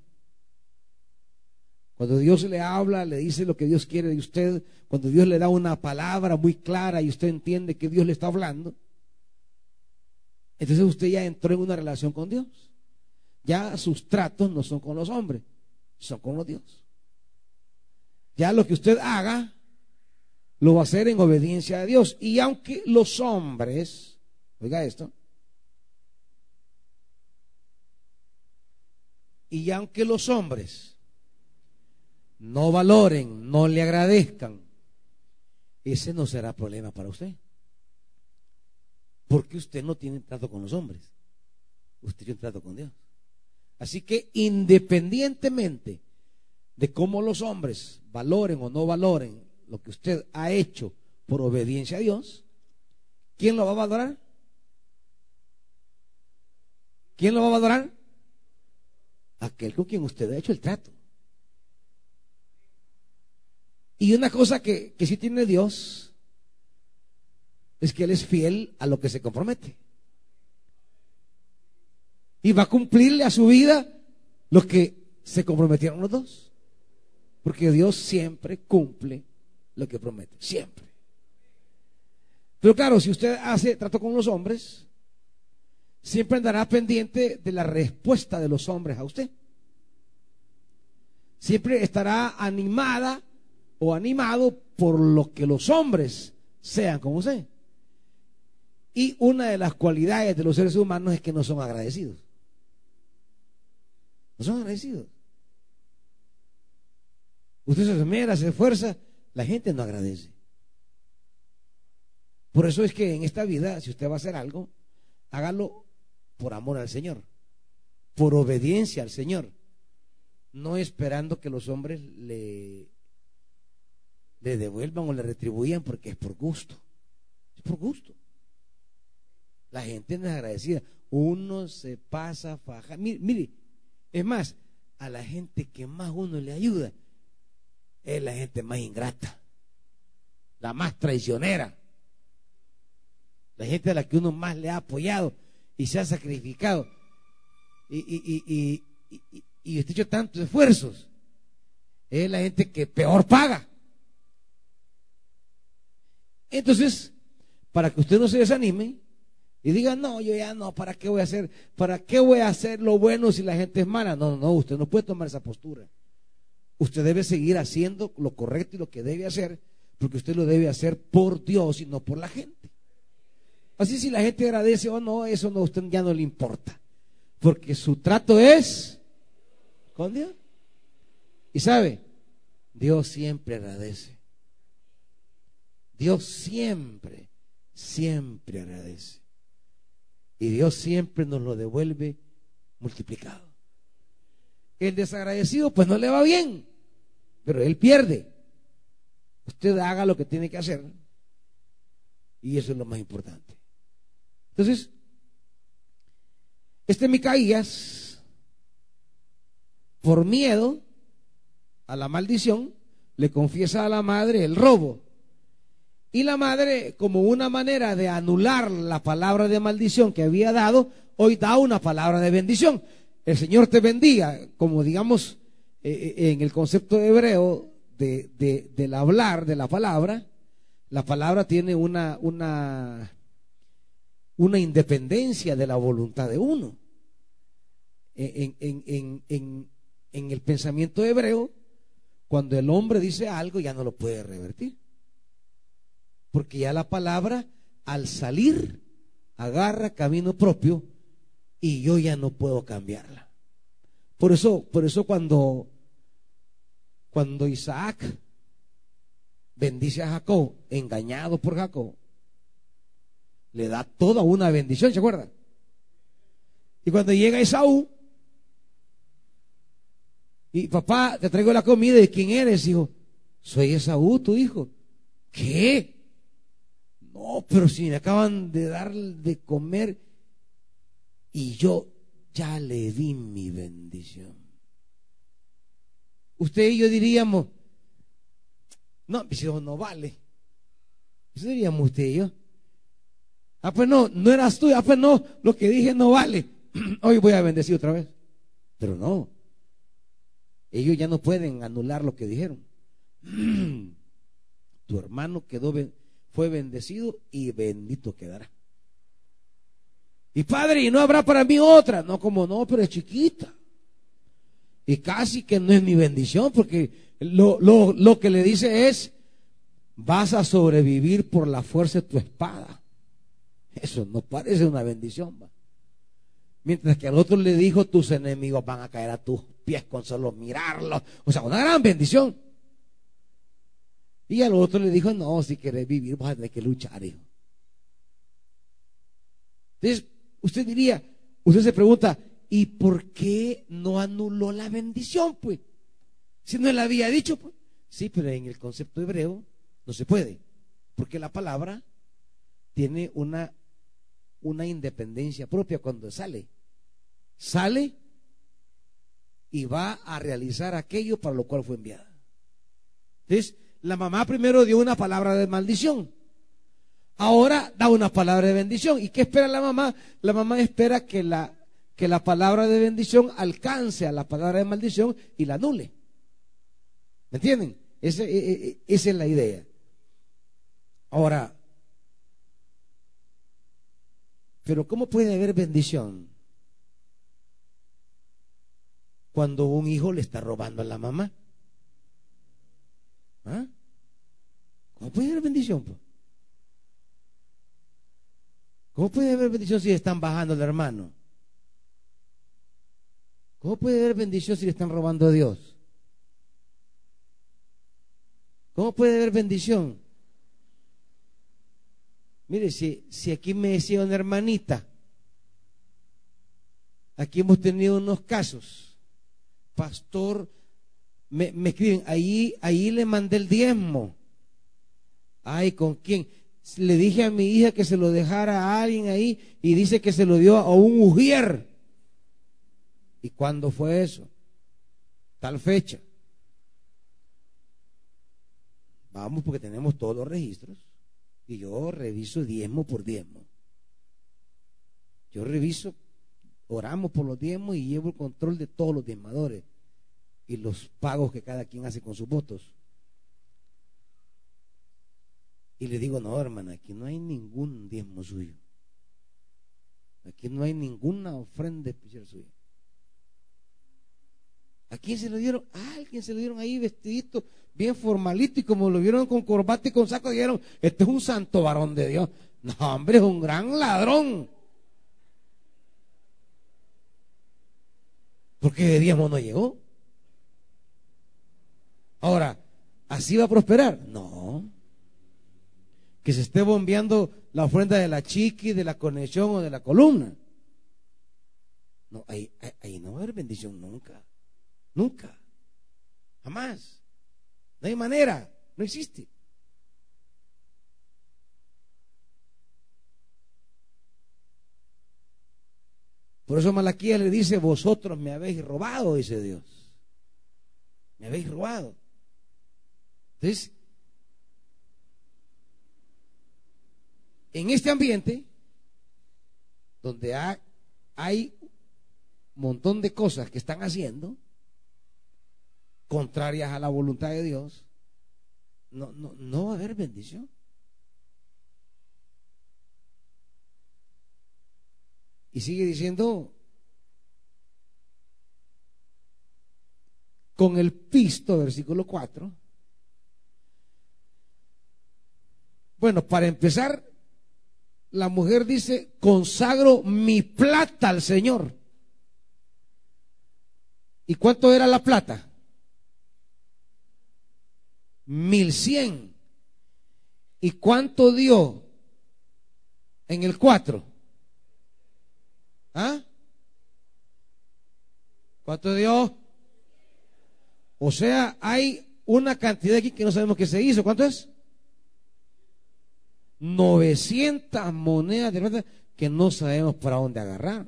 Speaker 1: Cuando Dios le habla, le dice lo que Dios quiere de usted, cuando Dios le da una palabra muy clara y usted entiende que Dios le está hablando, entonces usted ya entró en una relación con Dios. Ya sus tratos no son con los hombres, son con los Dios. Ya lo que usted haga, lo va a hacer en obediencia a Dios. Y aunque los hombres, oiga esto, y aunque los hombres no valoren, no le agradezcan, ese no será problema para usted. Porque usted no tiene trato con los hombres. Usted tiene trato con Dios. Así que independientemente de cómo los hombres valoren o no valoren lo que usted ha hecho por obediencia a Dios, ¿quién lo va a valorar? ¿Quién lo va a valorar? Aquel con quien usted ha hecho el trato. Y una cosa que, que sí tiene Dios es que Él es fiel a lo que se compromete. Y va a cumplirle a su vida lo que se comprometieron los dos. Porque Dios siempre cumple lo que promete, siempre. Pero claro, si usted hace trato con los hombres, siempre andará pendiente de la respuesta de los hombres a usted. Siempre estará animada o animado por lo que los hombres sean como usted. Y una de las cualidades de los seres humanos es que no son agradecidos. No son agradecidos. Usted se esmera, se esfuerza, la gente no agradece. Por eso es que en esta vida, si usted va a hacer algo, hágalo por amor al Señor, por obediencia al Señor, no esperando que los hombres le, le devuelvan o le retribuyan porque es por gusto. Es por gusto. La gente no es agradecida. Uno se pasa faja. Mire, mire, es más, a la gente que más uno le ayuda, es la gente más ingrata, la más traicionera, la gente a la que uno más le ha apoyado y se ha sacrificado y, y, y, y, y hecho tantos esfuerzos. Es la gente que peor paga. Entonces, para que usted no se desanime y diga, no, yo ya no, ¿para qué voy a hacer? ¿Para qué voy a hacer lo bueno si la gente es mala? No, no, usted no puede tomar esa postura. Usted debe seguir haciendo lo correcto y lo que debe hacer, porque usted lo debe hacer por Dios y no por la gente. Así si la gente agradece o no, eso no, a usted ya no le importa, porque su trato es con Dios. Y sabe, Dios siempre agradece. Dios siempre, siempre agradece. Y Dios siempre nos lo devuelve multiplicado. El desagradecido pues no le va bien pero él pierde. Usted haga lo que tiene que hacer y eso es lo más importante. Entonces, este Micaías, por miedo a la maldición, le confiesa a la madre el robo. Y la madre, como una manera de anular la palabra de maldición que había dado, hoy da una palabra de bendición. El Señor te bendiga, como digamos, eh, eh, en el concepto hebreo de, del hablar de la palabra, la palabra tiene una, una, una independencia de la voluntad de uno. En, en, en, en, el pensamiento hebreo, cuando el hombre dice algo ya no lo puede revertir. Porque ya la palabra al salir agarra camino propio y yo ya no puedo cambiarla. Por eso, por eso cuando, cuando Isaac bendice a Jacob, engañado por Jacob, le da toda una bendición, ¿se acuerdan? Y cuando llega Esaú, y papá, te traigo la comida, ¿de quién eres? Dijo, soy Esaú, tu hijo. ¿Qué? No, pero si me acaban de dar de comer y yo ya le di mi bendición. Usted y yo diríamos, no, no vale. Eso diríamos usted y yo. Ah, pues no, no eras tú, ah, pues no, lo que dije no vale. [clears throat] Hoy voy a bendecir otra vez. Pero no. ellos ya no pueden anular lo que dijeron. [clears throat] tu hermano quedó, fue bendecido y bendito quedará. Y padre, y no habrá para mí otra. No, como no, pero es chiquita. Y casi que no es mi bendición, porque lo, lo que le dice es, vas a sobrevivir por la fuerza de tu espada. Eso no parece una bendición. ¿va? Mientras que al otro le dijo, tus enemigos van a caer a tus pies con solo mirarlos. O sea, una gran bendición. Y al otro le dijo, no, si quieres vivir vas a que luchar, hijo. Entonces, usted diría, usted se pregunta, ¿y por qué no anuló la bendición, pues? Si no le había dicho, pues. Sí, pero en el concepto hebreo no se puede, porque la palabra tiene una una independencia propia cuando sale. Sale y va a realizar aquello para lo cual fue enviada. Entonces, la mamá primero dio una palabra de maldición. Ahora da una palabra de bendición. ¿Y qué espera la mamá? La mamá espera que la, que la palabra de bendición alcance a la palabra de maldición y la anule. ¿Me entienden? esa es la idea. Ahora, Pero ¿cómo puede haber bendición cuando un hijo le está robando a la mamá? ¿Ah? ¿Cómo puede haber bendición? ¿Cómo puede haber bendición si están bajando al hermano? ¿Cómo puede haber bendición si le están robando a Dios? ¿Cómo puede haber bendición Mire, si, si aquí me decía una hermanita, aquí hemos tenido unos casos, pastor, me, escriben, ahí, ahí le mandé el diezmo. Ay, ¿con quién? Le dije a mi hija que se lo dejara a alguien ahí y dice que se lo dio a un ujier. ¿Y cuándo fue eso? Tal fecha. Vamos porque tenemos todos los registros. Y yo reviso diezmo por diezmo. Yo reviso, oramos por los diezmos y llevo el control de todos los diezmadores y los pagos que cada quien hace con sus votos. Y le digo, no, hermana, aquí no hay ningún diezmo suyo. Aquí no hay ninguna ofrenda especial suya. ¿A quién se lo dieron? A alguien se lo dieron ahí vestidito, bien formalito, y como lo vieron con corbata y con saco, dijeron, este es un santo varón de Dios. No, hombre, es un gran ladrón. Porque de diezmo no llegó. Ahora, ¿así va a prosperar? No. Que se esté bombeando la ofrenda de la chiqui, de la conexión o de la columna. No, ahí, ahí no va a haber bendición nunca. Nunca. Jamás. No hay manera. No existe. Por eso Malaquía le dice, vosotros me habéis robado, dice Dios. Me habéis robado. Entonces, en este ambiente, donde hay un montón de cosas que están haciendo, contrarias a la voluntad de Dios, no, no, no va a haber bendición. Y sigue diciendo, con el pisto, versículo 4. Bueno, para empezar, la mujer dice, consagro mi plata al Señor. ¿Y cuánto era la plata? mil cien. ¿Y cuánto dio en el cuatro? ¿Ah? ¿Cuánto dio? O sea, hay una cantidad aquí que no sabemos qué se hizo. ¿Cuánto es? 900 monedas de plata que no sabemos para dónde agarrar.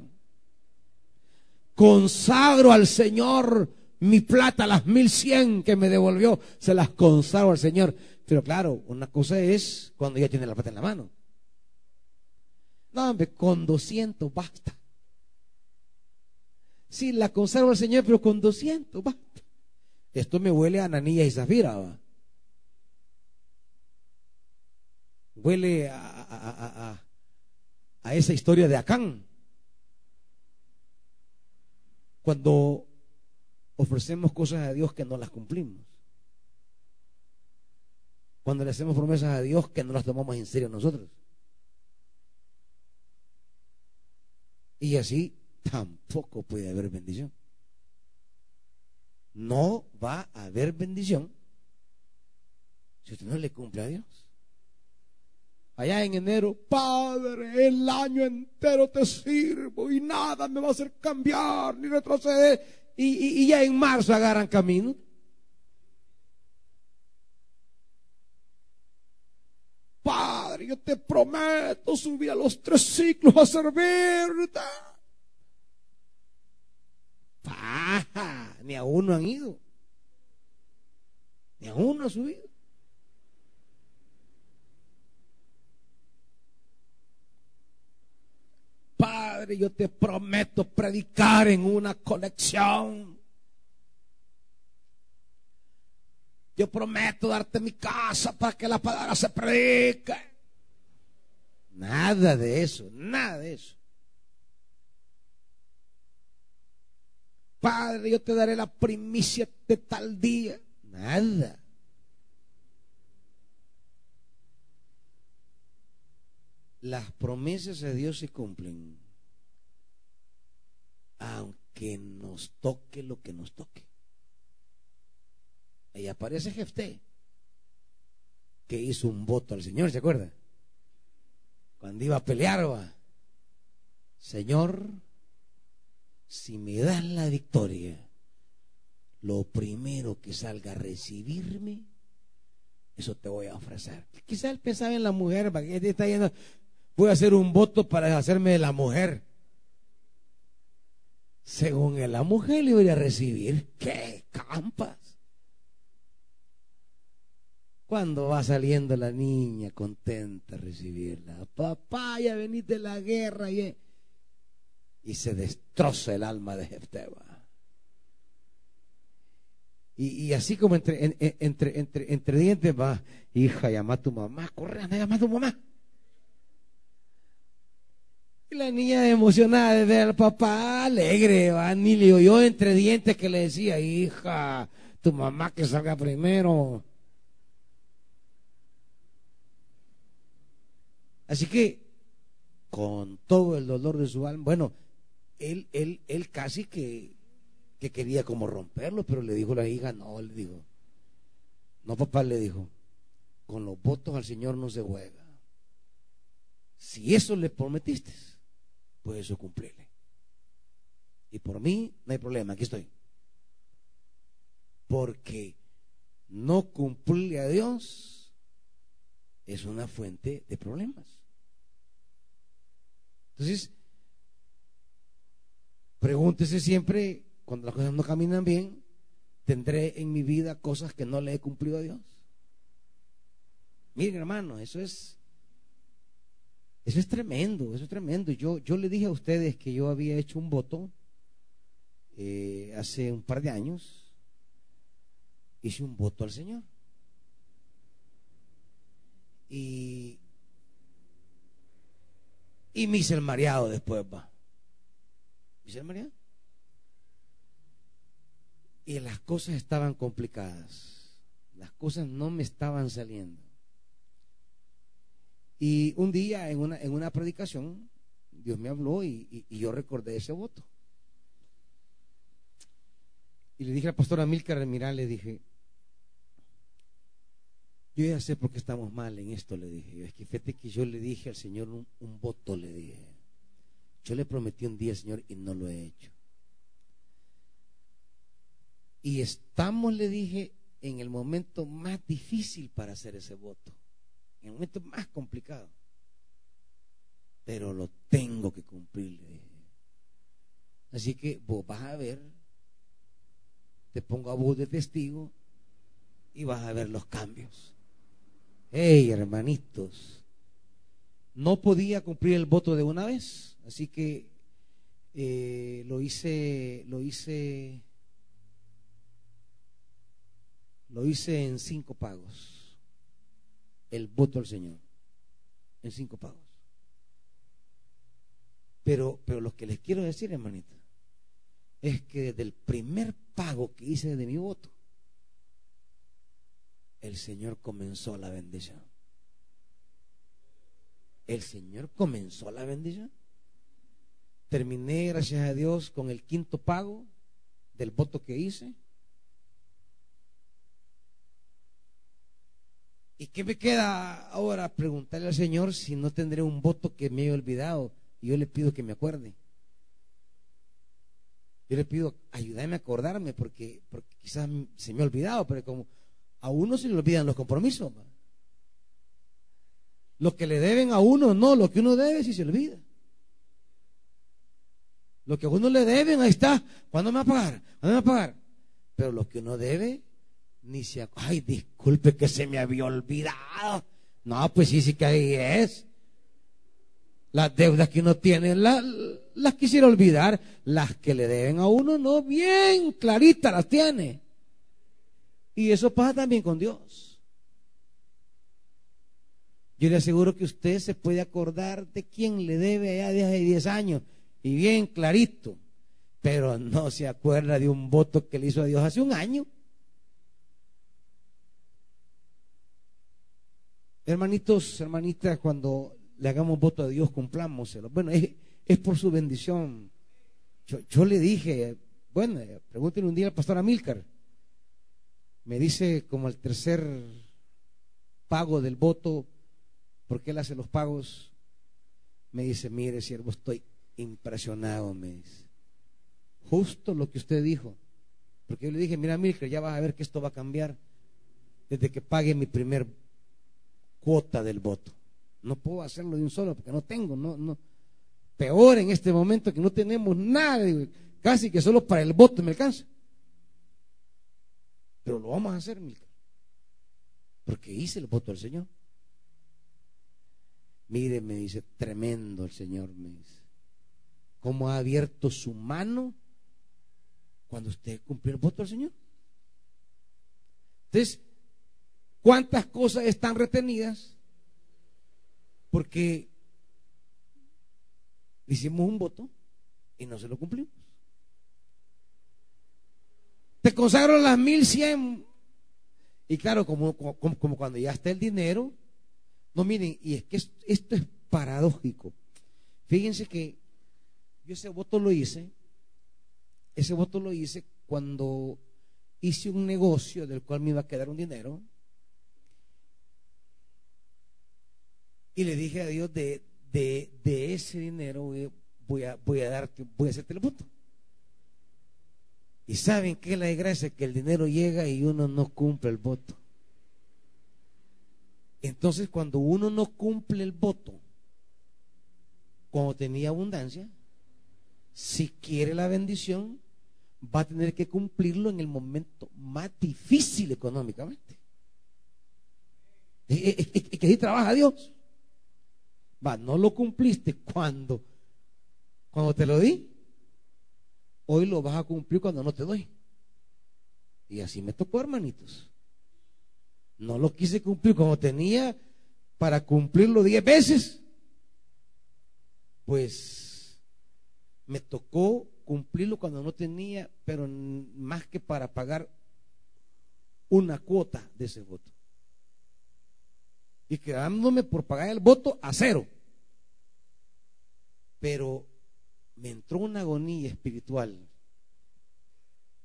Speaker 1: Consagro al Señor mi plata, las mil cien que me devolvió, se las consagro al Señor. Pero claro, una cosa es cuando ya tiene la plata en la mano. No, hombre, con 200 basta. Sí, la consagro al Señor, pero con 200 basta. Esto me huele a Ananilla y Zafira. Huele a, a, esa historia de Acán. Cuando ofrecemos cosas a Dios que no las cumplimos. Cuando le hacemos promesas a Dios que no las tomamos en serio nosotros. Y así tampoco puede haber bendición. No va a haber bendición si usted no le cumple a Dios. Allá en enero, Padre, el año entero te sirvo y nada me va a hacer cambiar ni retroceder. Y, ya en marzo agarran camino. Padre, yo te prometo subir a los tres ciclos a servirte. ni a uno han ido. Ni a uno ha subido. Padre, yo te prometo predicar en una colección. Yo prometo darte mi casa para que la palabra se predique. Nada de eso, nada de eso. Padre, yo te daré la primicia de tal día. Nada. Las promesas de Dios se cumplen, aunque nos toque lo que nos toque. Ahí aparece Jefté, que hizo un voto al Señor, ¿se acuerda? Cuando iba a pelear, va. Señor, si me das la victoria, lo primero que salga a recibirme, eso te voy a ofrecer. Quizá él pensaba en la mujer, que está yendo, voy a hacer un voto para hacerme de la mujer. Según él, la mujer le voy a recibir, ¿qué campas? Cuando va saliendo la niña contenta a recibirla, papá, ya veniste de la guerra y y se destroza el alma de Jefteba. Y, así como entre, entre, entre, entre dientes va, hija, llama a tu mamá, corre, anda, llama a tu mamá. Y la niña emocionada de ver al papá, alegre, va, ni le oyó entre dientes que le decía, hija, tu mamá que salga primero. Así que, con todo el dolor de su alma, bueno, él, él, él casi que, que quería como romperlo, pero le dijo la hija, no, le dijo, no papá le dijo, con los votos al Señor no se juega. Si eso le prometiste, pues eso cumplirle. Y por mí no hay problema, aquí estoy. Porque no cumplirle a Dios es una fuente de problemas. Entonces, Pregúntese siempre, cuando las cosas no caminan bien, ¿tendré en mi vida cosas que no le he cumplido a Dios? Miren, hermano, eso es eso es tremendo, eso es tremendo. Yo, yo le dije a ustedes que yo había hecho un voto eh, hace un par de años. Hice un voto al Señor. Y, y me hice el mareado después, va. Dice María. Y las cosas estaban complicadas. Las cosas no me estaban saliendo. Y un día en una, en una predicación, Dios me habló y, yo recordé ese voto. Y le dije al pastor Amílcar, mira, le dije, yo ya sé por qué estamos mal en esto, le dije. Es que fíjate que yo le dije al Señor un voto, le dije. Yo le prometí un día, Señor, y no lo he hecho. Y estamos, le dije, en el momento más difícil para hacer ese voto, en el momento más complicado. Pero lo tengo que cumplir. Así que vos vas a ver, te pongo a vos de testigo y vas a ver los cambios. Hey, hermanitos, no podía cumplir el voto de una vez Así que eh, lo hice, lo hice lo hice en cinco pagos. El voto al Señor. En cinco pagos. Pero, pero lo que les quiero decir, hermanita, es que desde el primer pago que hice de mi voto, el Señor comenzó la bendición. El Señor comenzó la bendición. Terminé, gracias a Dios, con el quinto pago del voto que hice. ¿Y qué me queda ahora? Preguntarle al Señor si no tendré un voto que me haya olvidado. Y yo le pido que me acuerde. Yo le pido, ayúdame a acordarme porque, porque quizás se me ha olvidado, pero como a uno se le olvidan los compromisos. Lo que le deben a uno, no, lo que uno debe sí se olvida. Lo que a uno le deben, ahí está. ¿Cuándo me va a pagar? ¿Cuándo me va a pagar? Pero lo que uno debe, ni se ay, disculpe que se me había olvidado. No, pues sí, sí que ahí es. Las deudas que uno tiene, las quisiera olvidar. Las que le deben a uno, no, bien claritas las tiene. Y eso pasa también con Dios. Yo le aseguro que usted se puede acordar de quién le debe allá de 10 años, y bien clarito, pero no se acuerda de un voto que le hizo a Dios hace un año. Hermanitos, hermanitas, cuando le hagamos voto a Dios, cumplámoselo. Bueno, es, por su bendición. Yo, le dije, bueno, pregúntenle un día al pastor Amílcar. Me dice como el tercer pago del voto, porque él hace los pagos. Me dice, mire, siervo, estoy impresionado, me dice. Justo lo que usted dijo. Porque yo le dije, mira, Amílcar, ya vas a ver que esto va a cambiar desde que pague mi primer cuota del voto. No puedo hacerlo de un solo porque no tengo, no, no. Peor en este momento que no tenemos nada, casi que solo para el voto me alcanza. Pero lo vamos a hacer, Milka. Porque hice el voto al Señor. Mire, me dice, tremendo el Señor, me dice. Cómo ha abierto su mano cuando usted cumplió el voto al Señor. Entonces, ¿cuántas cosas están retenidas? Porque hicimos un voto y no se lo cumplimos. Te consagro las mil cien. Y claro, como, como, cuando ya está el dinero, no miren, y es que esto, es paradójico. Fíjense que yo ese voto lo hice, ese voto lo hice cuando hice un negocio del cual me iba a quedar un dinero. Y le dije a Dios, de, de, ese dinero voy a, voy a darte, voy a hacerte el voto. Y saben que la desgracia que el dinero llega y uno no cumple el voto. Entonces, cuando uno no cumple el voto, cuando tenía abundancia, si quiere la bendición, va a tener que cumplirlo en el momento más difícil económicamente. Es, que ahí trabaja Dios. Va, no lo cumpliste cuando, cuando te lo di, hoy lo vas a cumplir cuando no te doy. Y así me tocó, hermanitos. No lo quise cumplir como tenía para cumplirlo diez veces. Pues me tocó cumplirlo cuando no tenía, pero más que para pagar una cuota de ese voto. Y quedándome por pagar el voto a cero. Pero me entró una agonía espiritual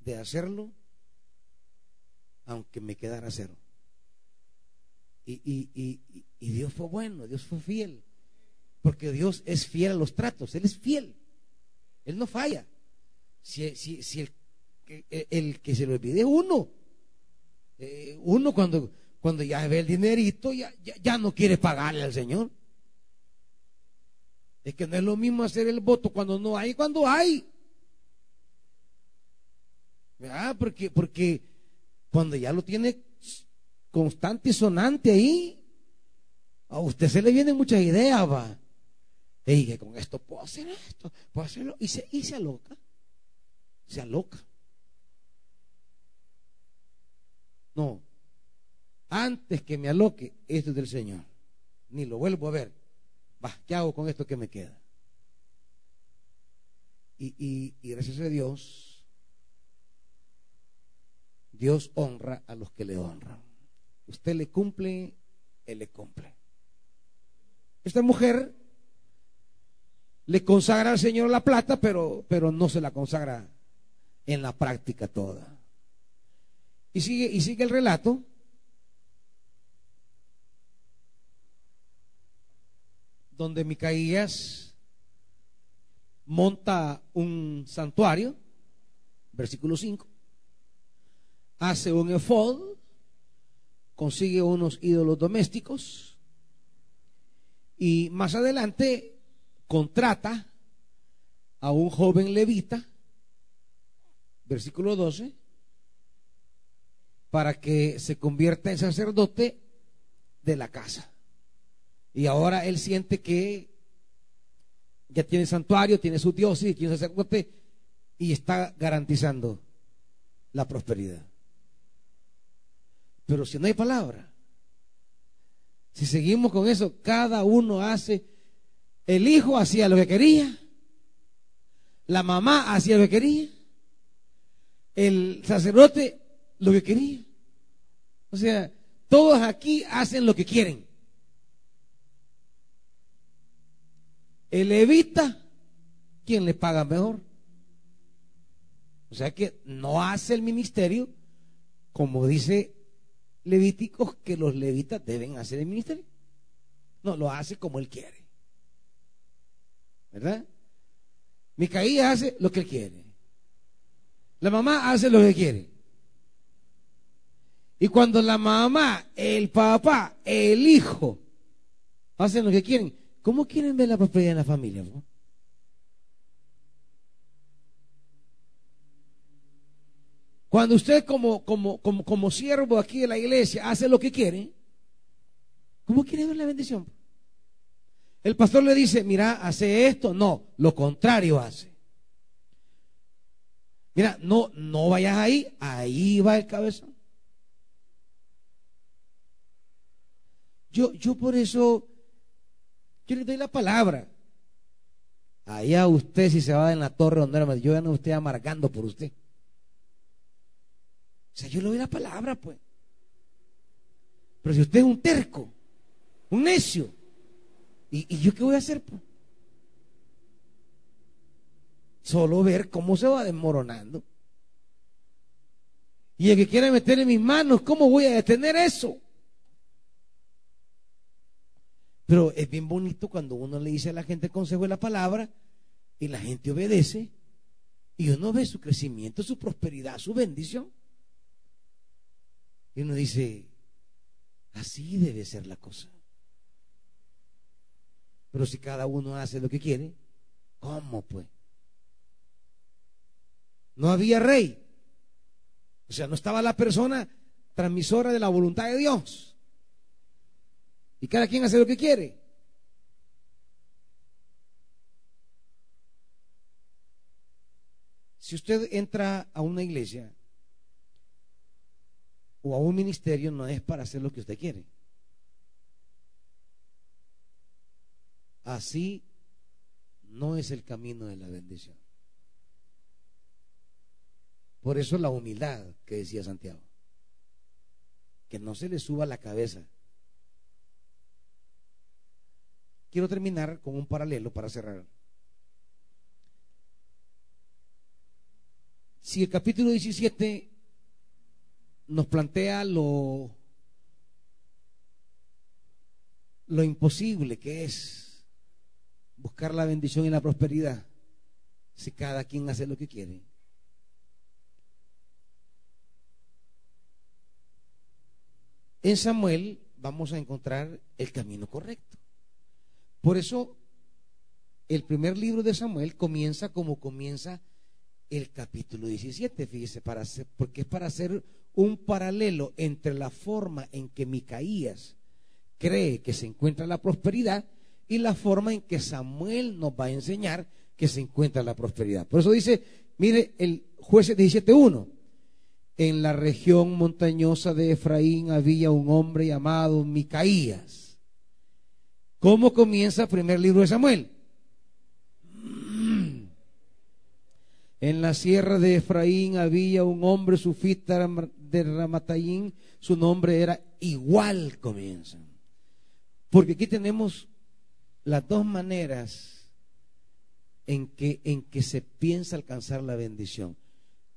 Speaker 1: de hacerlo, aunque me quedara cero. Y, y, y, Dios fue bueno, Dios fue fiel, porque Dios es fiel a los tratos, Él es fiel, Él no falla. Si, si, si el, el, que se lo olvide uno, eh, uno cuando, cuando ya ve el dinerito, ya, ya, no quiere pagarle al Señor. Es que no es lo mismo hacer el voto cuando no hay, cuando hay. ¿Verdad? Porque, porque cuando ya lo tiene constante y sonante ahí, a usted se le vienen muchas ideas, va. Y que con esto puedo hacer esto, puedo hacerlo. Y se, y se aloca. Se aloca. No, antes que me aloque, esto es del Señor. Ni lo vuelvo a ver. Va, ¿qué hago con esto que me queda? Y, y gracias a Dios, Dios honra a los que le honran. Usted le cumple, Él le cumple. Esta mujer le consagra al Señor la plata, pero, pero no se la consagra en la práctica toda. Y sigue, y sigue el relato. Donde Micaías monta un santuario, versículo 5, hace un efod, consigue unos ídolos domésticos y más adelante contrata a un joven levita, versículo 12, para que se convierta en sacerdote de la casa. Y ahora él siente que ya tiene santuario, tiene su diócesis, tiene un sacerdote y está garantizando la prosperidad. Pero si no hay palabra, si seguimos con eso, cada uno hace, el hijo hacía lo que quería, la mamá hacía lo que quería, el sacerdote lo que quería. O sea, todos aquí hacen lo que quieren. El levita, ¿quién le paga mejor? O sea que no hace el ministerio como dice Levíticos que los levitas deben hacer el ministerio. No, lo hace como él quiere. ¿Verdad? Micaía hace lo que él quiere. La mamá hace lo que quiere. Y cuando la mamá, el papá, el hijo hacen lo que quieren, ¿cómo quieren ver la prosperidad en la familia? Cuando usted como, como, como, como siervo aquí de la iglesia hace lo que quiere, ¿cómo quiere ver la bendición? El pastor le dice, mira, hace esto. No, lo contrario hace. Mira, no, no vayas ahí, ahí va el cabezón. Yo, yo por eso, yo le doy la palabra. Allá usted si se va en la torre donde era, yo ya no estoy amargando por usted. O sea, yo le doy la palabra, pues. Pero si usted es un terco, un necio, ¿y, yo qué voy a hacer? Pues? Solo ver cómo se va desmoronando. Y el que quiere meter en mis manos, ¿cómo voy a detener eso? Pero es bien bonito cuando uno le dice a la gente el consejo de la palabra y la gente obedece y uno ve su crecimiento, su prosperidad, su bendición. Y uno dice, así debe ser la cosa. Pero si cada uno hace lo que quiere, ¿cómo pues? No había rey. O sea, no estaba la persona transmisora de la voluntad de Dios. Y cada quien hace lo que quiere. Si usted entra a una iglesia o a un ministerio no es para hacer lo que usted quiere. Así no es el camino de la bendición. Por eso la humildad que decía Santiago. Que no se le suba la cabeza. Quiero terminar con un paralelo para cerrar. Si el capítulo 17 nos plantea lo, lo imposible que es buscar la bendición y la prosperidad si cada quien hace lo que quiere. En Samuel vamos a encontrar el camino correcto. Por eso el primer libro de Samuel comienza como comienza el capítulo 17, fíjese, para porque es para hacer un paralelo entre la forma en que Micaías cree que se encuentra la prosperidad y la forma en que Samuel nos va a enseñar que se encuentra la prosperidad. Por eso dice, mire el jueces 17.1, en la región montañosa de Efraín había un hombre llamado Micaías. ¿Cómo comienza el primer libro de Samuel? En la sierra de Efraín había un hombre sufita de Ramatayín, su nombre era igual comienza. Porque aquí tenemos las dos maneras en que, en que se piensa alcanzar la bendición.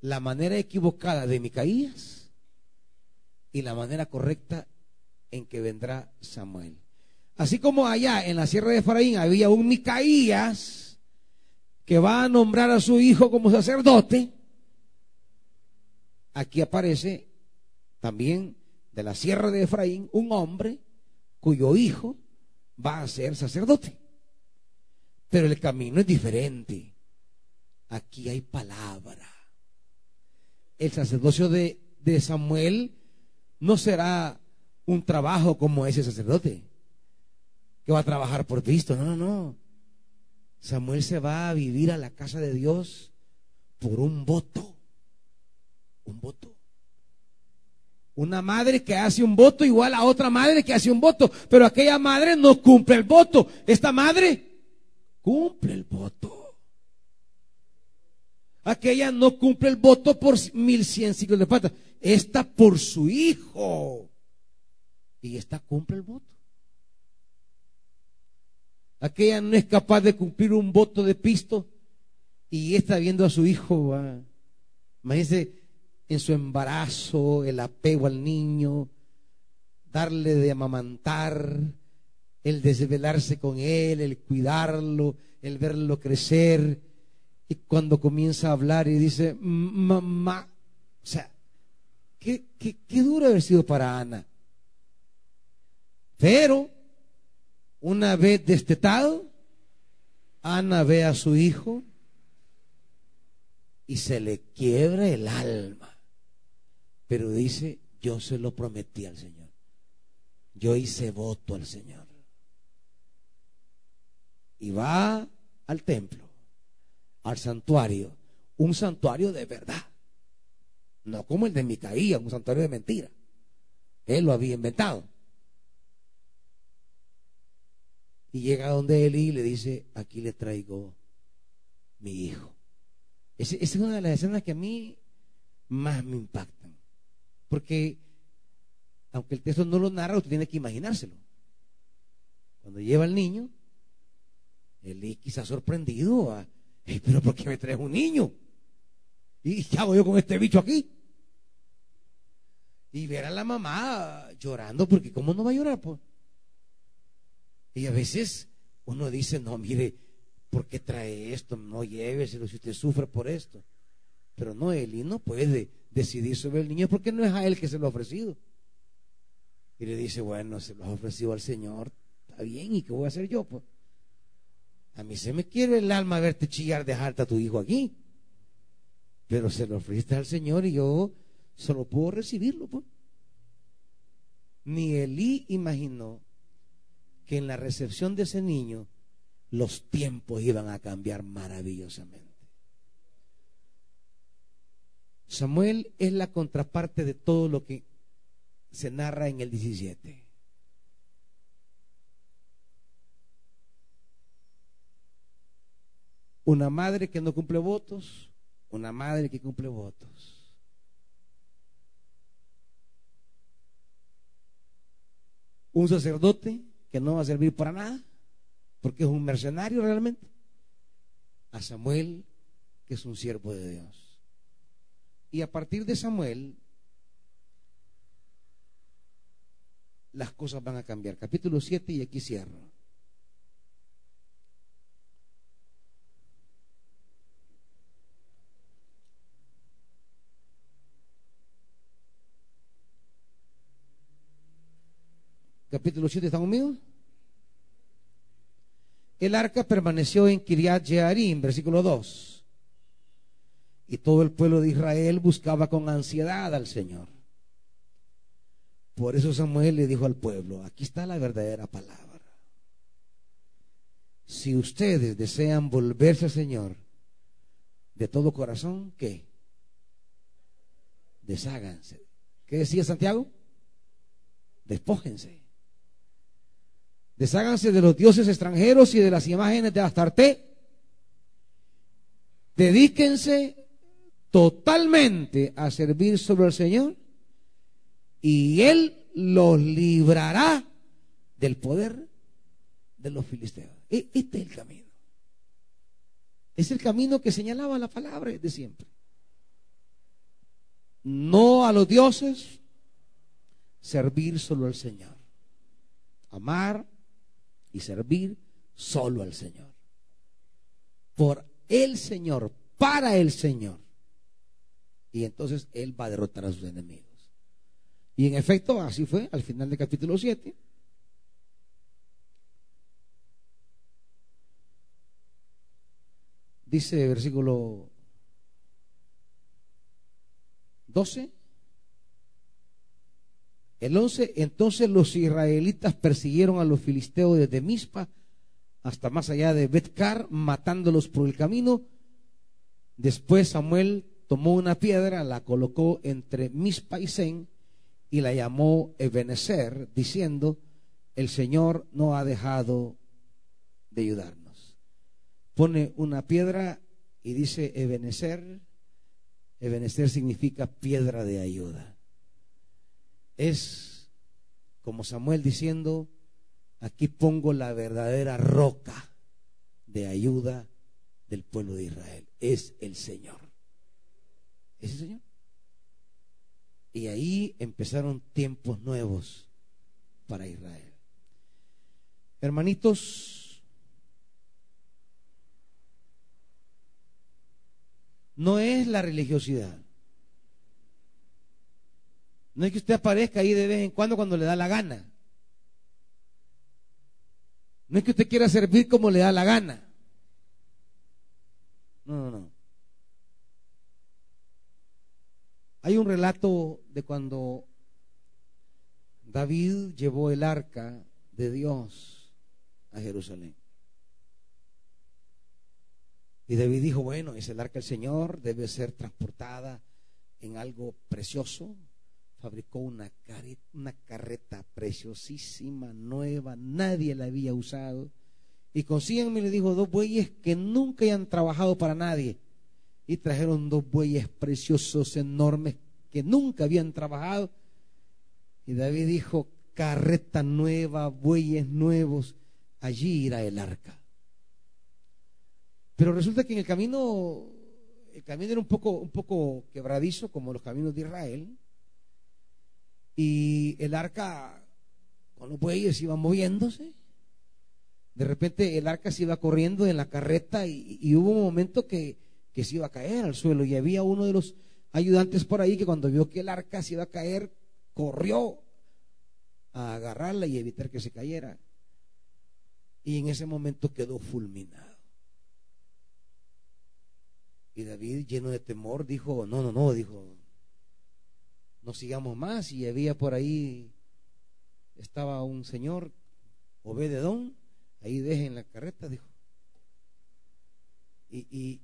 Speaker 1: La manera equivocada de Micaías y la manera correcta en que vendrá Samuel. Así como allá en la sierra de Efraín había un Micaías, que va a nombrar a su hijo como sacerdote, aquí aparece también de la sierra de Efraín un hombre cuyo hijo va a ser sacerdote. Pero el camino es diferente. Aquí hay palabra. El sacerdocio de, de Samuel no será un trabajo como ese sacerdote, va a trabajar por Cristo. No, no, no. Samuel se va a vivir a la casa de Dios por un voto. Un voto. Una madre que hace un voto igual a otra madre que hace un voto, pero aquella madre no cumple el voto. Esta madre cumple el voto. Aquella no cumple el voto por mil cien ciclos de plata. Esta por su hijo. Y esta cumple el voto. Aquella no es capaz de cumplir un voto de pisto y está viendo a su hijo. Imagínense en su embarazo, el apego al niño, darle de amamantar, el desvelarse con él, el cuidarlo, el verlo crecer. Y cuando comienza a hablar y dice, mamá, o sea, qué duro haber sido para Ana. Pero una vez destetado, Ana ve a su hijo y se le quiebra el alma. Pero dice, yo se lo prometí al Señor. Yo hice voto al Señor. Y va al templo, al santuario, un santuario de verdad. No como el de Micaía, un santuario de mentira. Él lo había inventado. Y llega donde Eli y le dice, aquí le traigo mi hijo. Esa es una de las escenas que a mí más me impactan. Porque, aunque el texto no lo narra, usted tiene que imaginárselo. Cuando lleva al niño, Eli quizá sorprendido, pero ¿por qué me traes un niño? ¿Y qué hago yo con este bicho aquí? Y ver a la mamá llorando, porque ¿cómo no va a llorar? Pues? Y a veces uno dice, no, mire, ¿por qué trae esto? No lléveselo si usted sufre por esto. Pero no, Eli no puede decidir sobre el niño porque no es a él que se lo ha ofrecido. Y le dice, bueno, se lo ha ofrecido al Señor, está bien, ¿y qué voy a hacer yo? Pues? A mí se me quiere el alma verte chillar, dejarte a tu hijo aquí. Pero se lo ofreciste al Señor y yo solo puedo recibirlo. Pues. Ni Elí imaginó que en la recepción de ese niño los tiempos iban a cambiar maravillosamente. Samuel es la contraparte de todo lo que se narra en el 17. Una madre que no cumple votos, una madre que cumple votos. Un sacerdote que no va a servir para nada, porque es un mercenario realmente, a Samuel, que es un siervo de Dios. Y a partir de Samuel, las cosas van a cambiar. Capítulo 7 y aquí cierro. Capítulo 7, ¿están conmigo? El arca permaneció en Kiriat Jearim, versículo 2. Y todo el pueblo de Israel buscaba con ansiedad al Señor. Por eso Samuel le dijo al pueblo, aquí está la verdadera palabra. Si ustedes desean volverse al Señor de todo corazón, ¿qué? desháganse. ¿Qué decía Santiago? Despójense. Desháganse de los dioses extranjeros y de las imágenes de Astarte. Dedíquense totalmente a servir sobre el Señor y Él los librará del poder de los filisteos. E, este es el camino. Es el camino que señalaba la palabra de siempre. No a los dioses, servir solo al Señor. Amar y servir solo al Señor. Por el Señor, para el Señor. Y entonces Él va a derrotar a sus enemigos. Y en efecto, así fue al final del capítulo 7. Dice versículo 12. El 11, entonces los israelitas persiguieron a los filisteos desde Mispa hasta más allá de Betcar, matándolos por el camino. Después Samuel tomó una piedra, la colocó entre Mispa y Zen y la llamó Ebenezer, diciendo, el Señor no ha dejado de ayudarnos. Pone una piedra y dice Ebenezer. Ebenezer significa piedra de ayuda. Es como Samuel diciendo, aquí pongo la verdadera roca de ayuda del pueblo de Israel. Es el Señor. ¿Es el Señor? Y ahí empezaron tiempos nuevos para Israel. Hermanitos, no es la religiosidad. No es que usted aparezca ahí de vez en cuando cuando le da la gana. No es que usted quiera servir como le da la gana. No, no, no. Hay un relato de cuando David llevó el arca de Dios a Jerusalén. Y David dijo, bueno, es el arca del Señor, debe ser transportada en algo precioso. Fabricó una, carreta preciosísima, nueva, nadie la había usado. Y consíganme, le dijo, dos bueyes que nunca hayan trabajado para nadie y trajeron dos bueyes preciosos, enormes, que nunca habían trabajado. Y David dijo, carreta nueva, bueyes nuevos, allí irá el arca. Pero resulta que en el camino, el camino era un poco, un poco quebradizo, como los caminos de Israel, y el arca con los bueyes iba moviéndose. De repente el arca se iba corriendo en la carreta y hubo un momento que que se iba a caer al suelo y había uno de los ayudantes por ahí que cuando vio que el arca se iba a caer, corrió a agarrarla y evitar que se cayera. Y en ese momento quedó fulminado. Y David, lleno de temor, dijo, no, no, no, dijo, no sigamos más. Y había por ahí, estaba un señor, Obededón, ahí dejen la carreta, dijo. Y, y,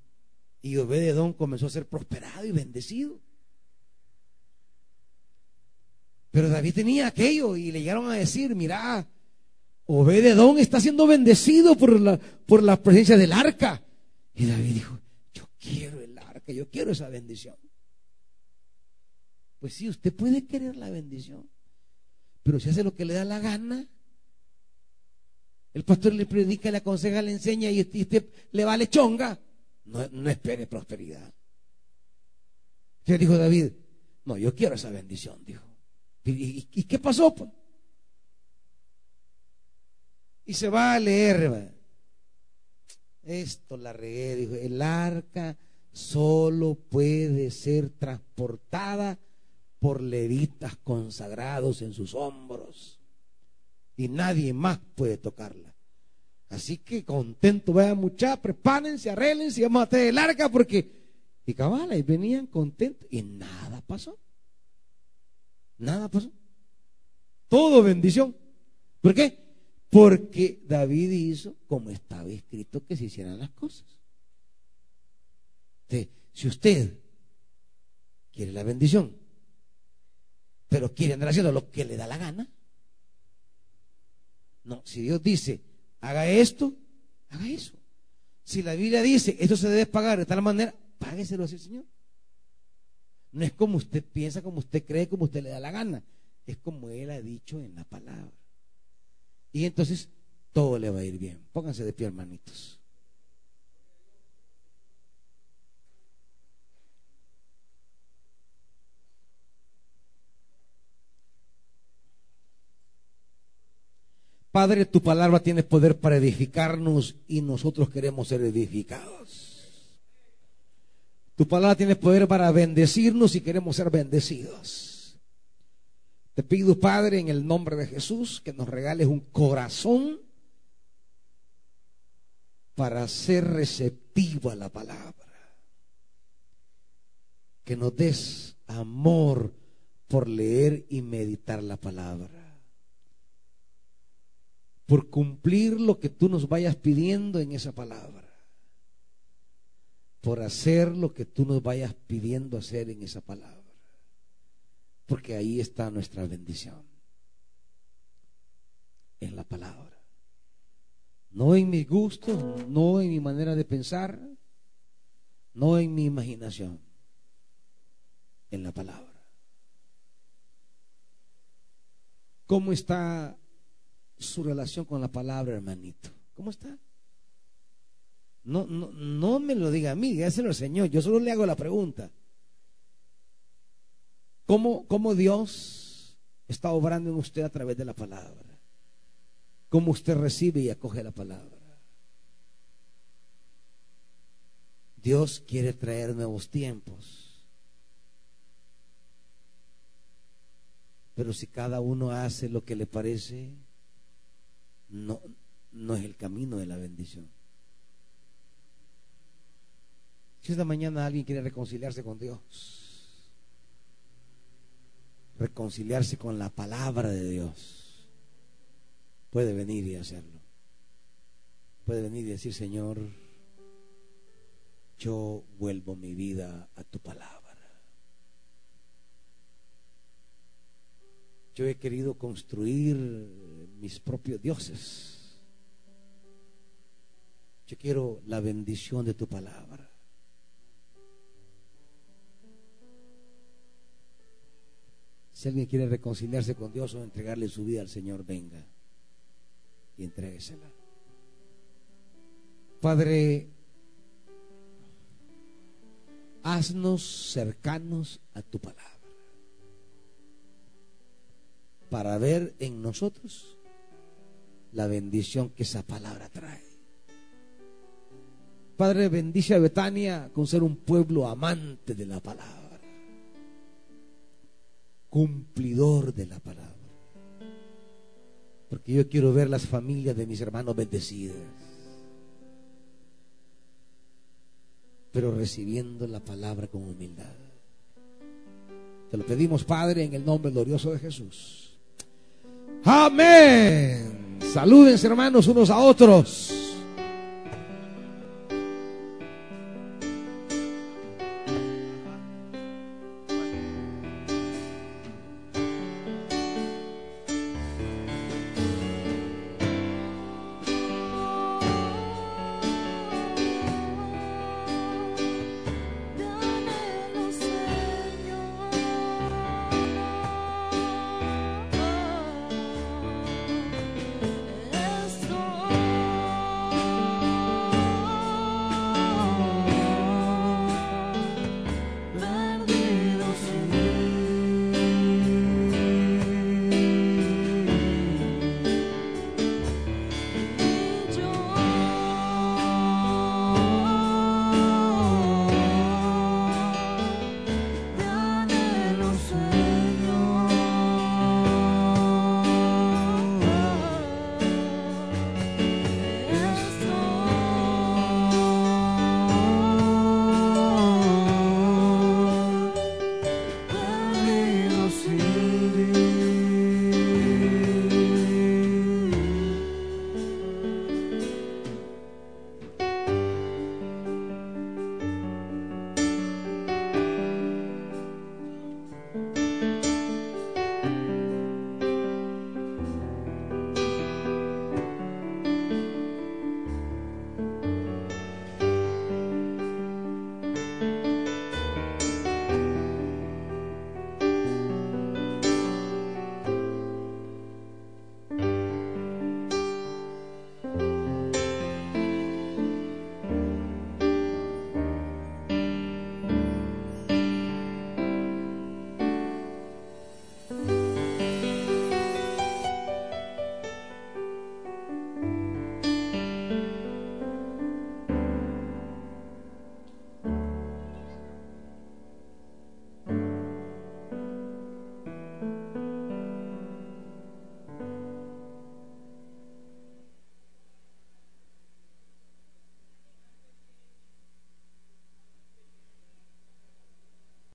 Speaker 1: y Obededón comenzó a ser prosperado y bendecido. Pero David tenía aquello y le llegaron a decir, mira, Obededón está siendo bendecido por la, por la presencia del arca. Y David dijo, yo quiero el arca, yo quiero esa bendición. Pues sí, usted puede querer la bendición, pero si hace lo que le da la gana, el pastor le predica, le aconseja, le enseña y usted le vale chonga, no, espere prosperidad. ¿Qué dijo David? No, yo quiero esa bendición, dijo. ¿Y, qué pasó? Pues? Y se va a leer. Esto la regué, dijo. El arca solo puede ser transportada por levitas consagrados en sus hombros. Y nadie más puede tocarla. Así que contento, vean muchachos, prepárense, arreglense vamos a hacer el arca porque. Y cabala, y venían contentos y nada pasó. Nada pasó. Todo bendición. ¿Por qué? Porque David hizo como estaba escrito que se hicieran las cosas. si usted quiere la bendición, pero quiere andar haciendo lo que le da la gana. No, si Dios dice, haga esto, haga eso. Si la Biblia dice, esto se debe pagar de tal manera, págueselo así, Señor. No es como usted piensa, como usted cree, como usted le da la gana. Es como Él ha dicho en la palabra. Y entonces todo le va a ir bien. Pónganse de pie, hermanitos. Padre, tu palabra tiene poder para edificarnos y nosotros queremos ser edificados. Tu palabra tiene poder para bendecirnos y queremos ser bendecidos. Te pido, Padre, en el nombre de Jesús, que nos regales un corazón para ser receptivo a la palabra. Que nos des amor por leer y meditar la palabra por cumplir lo que tú nos vayas pidiendo en esa palabra, por hacer lo que tú nos vayas pidiendo hacer en esa palabra, porque ahí está nuestra bendición, en la palabra, no en mis gustos, no en mi manera de pensar, no en mi imaginación, en la palabra. ¿Cómo está su relación con la palabra, hermanito? ¿Cómo está? No, no, no me lo diga a mí, dígaselo al Señor. Yo solo le hago la pregunta. ¿Cómo, ¿Cómo Dios está obrando en usted a través de la palabra? ¿Cómo usted recibe y acoge la palabra? Dios quiere traer nuevos tiempos. Pero si cada uno hace lo que le parece, no, no es el camino de la bendición. Si esta mañana alguien quiere reconciliarse con Dios, reconciliarse con la palabra de Dios, puede venir y hacerlo. Puede venir y decir, Señor, yo vuelvo mi vida a tu palabra. Yo he querido construir mis propios dioses. Yo quiero la bendición de tu palabra. Si alguien quiere reconciliarse con Dios o entregarle su vida al Señor, venga y entréguesela. Padre, haznos cercanos a tu palabra para ver en nosotros la bendición que esa palabra trae. Padre, bendice a Betania con ser un pueblo amante de la palabra, cumplidor de la palabra. Porque yo quiero ver las familias de mis hermanos bendecidas, pero recibiendo la palabra con humildad. Te lo pedimos, Padre, en el nombre glorioso de Jesús. Amén. Salúdense hermanos unos a otros.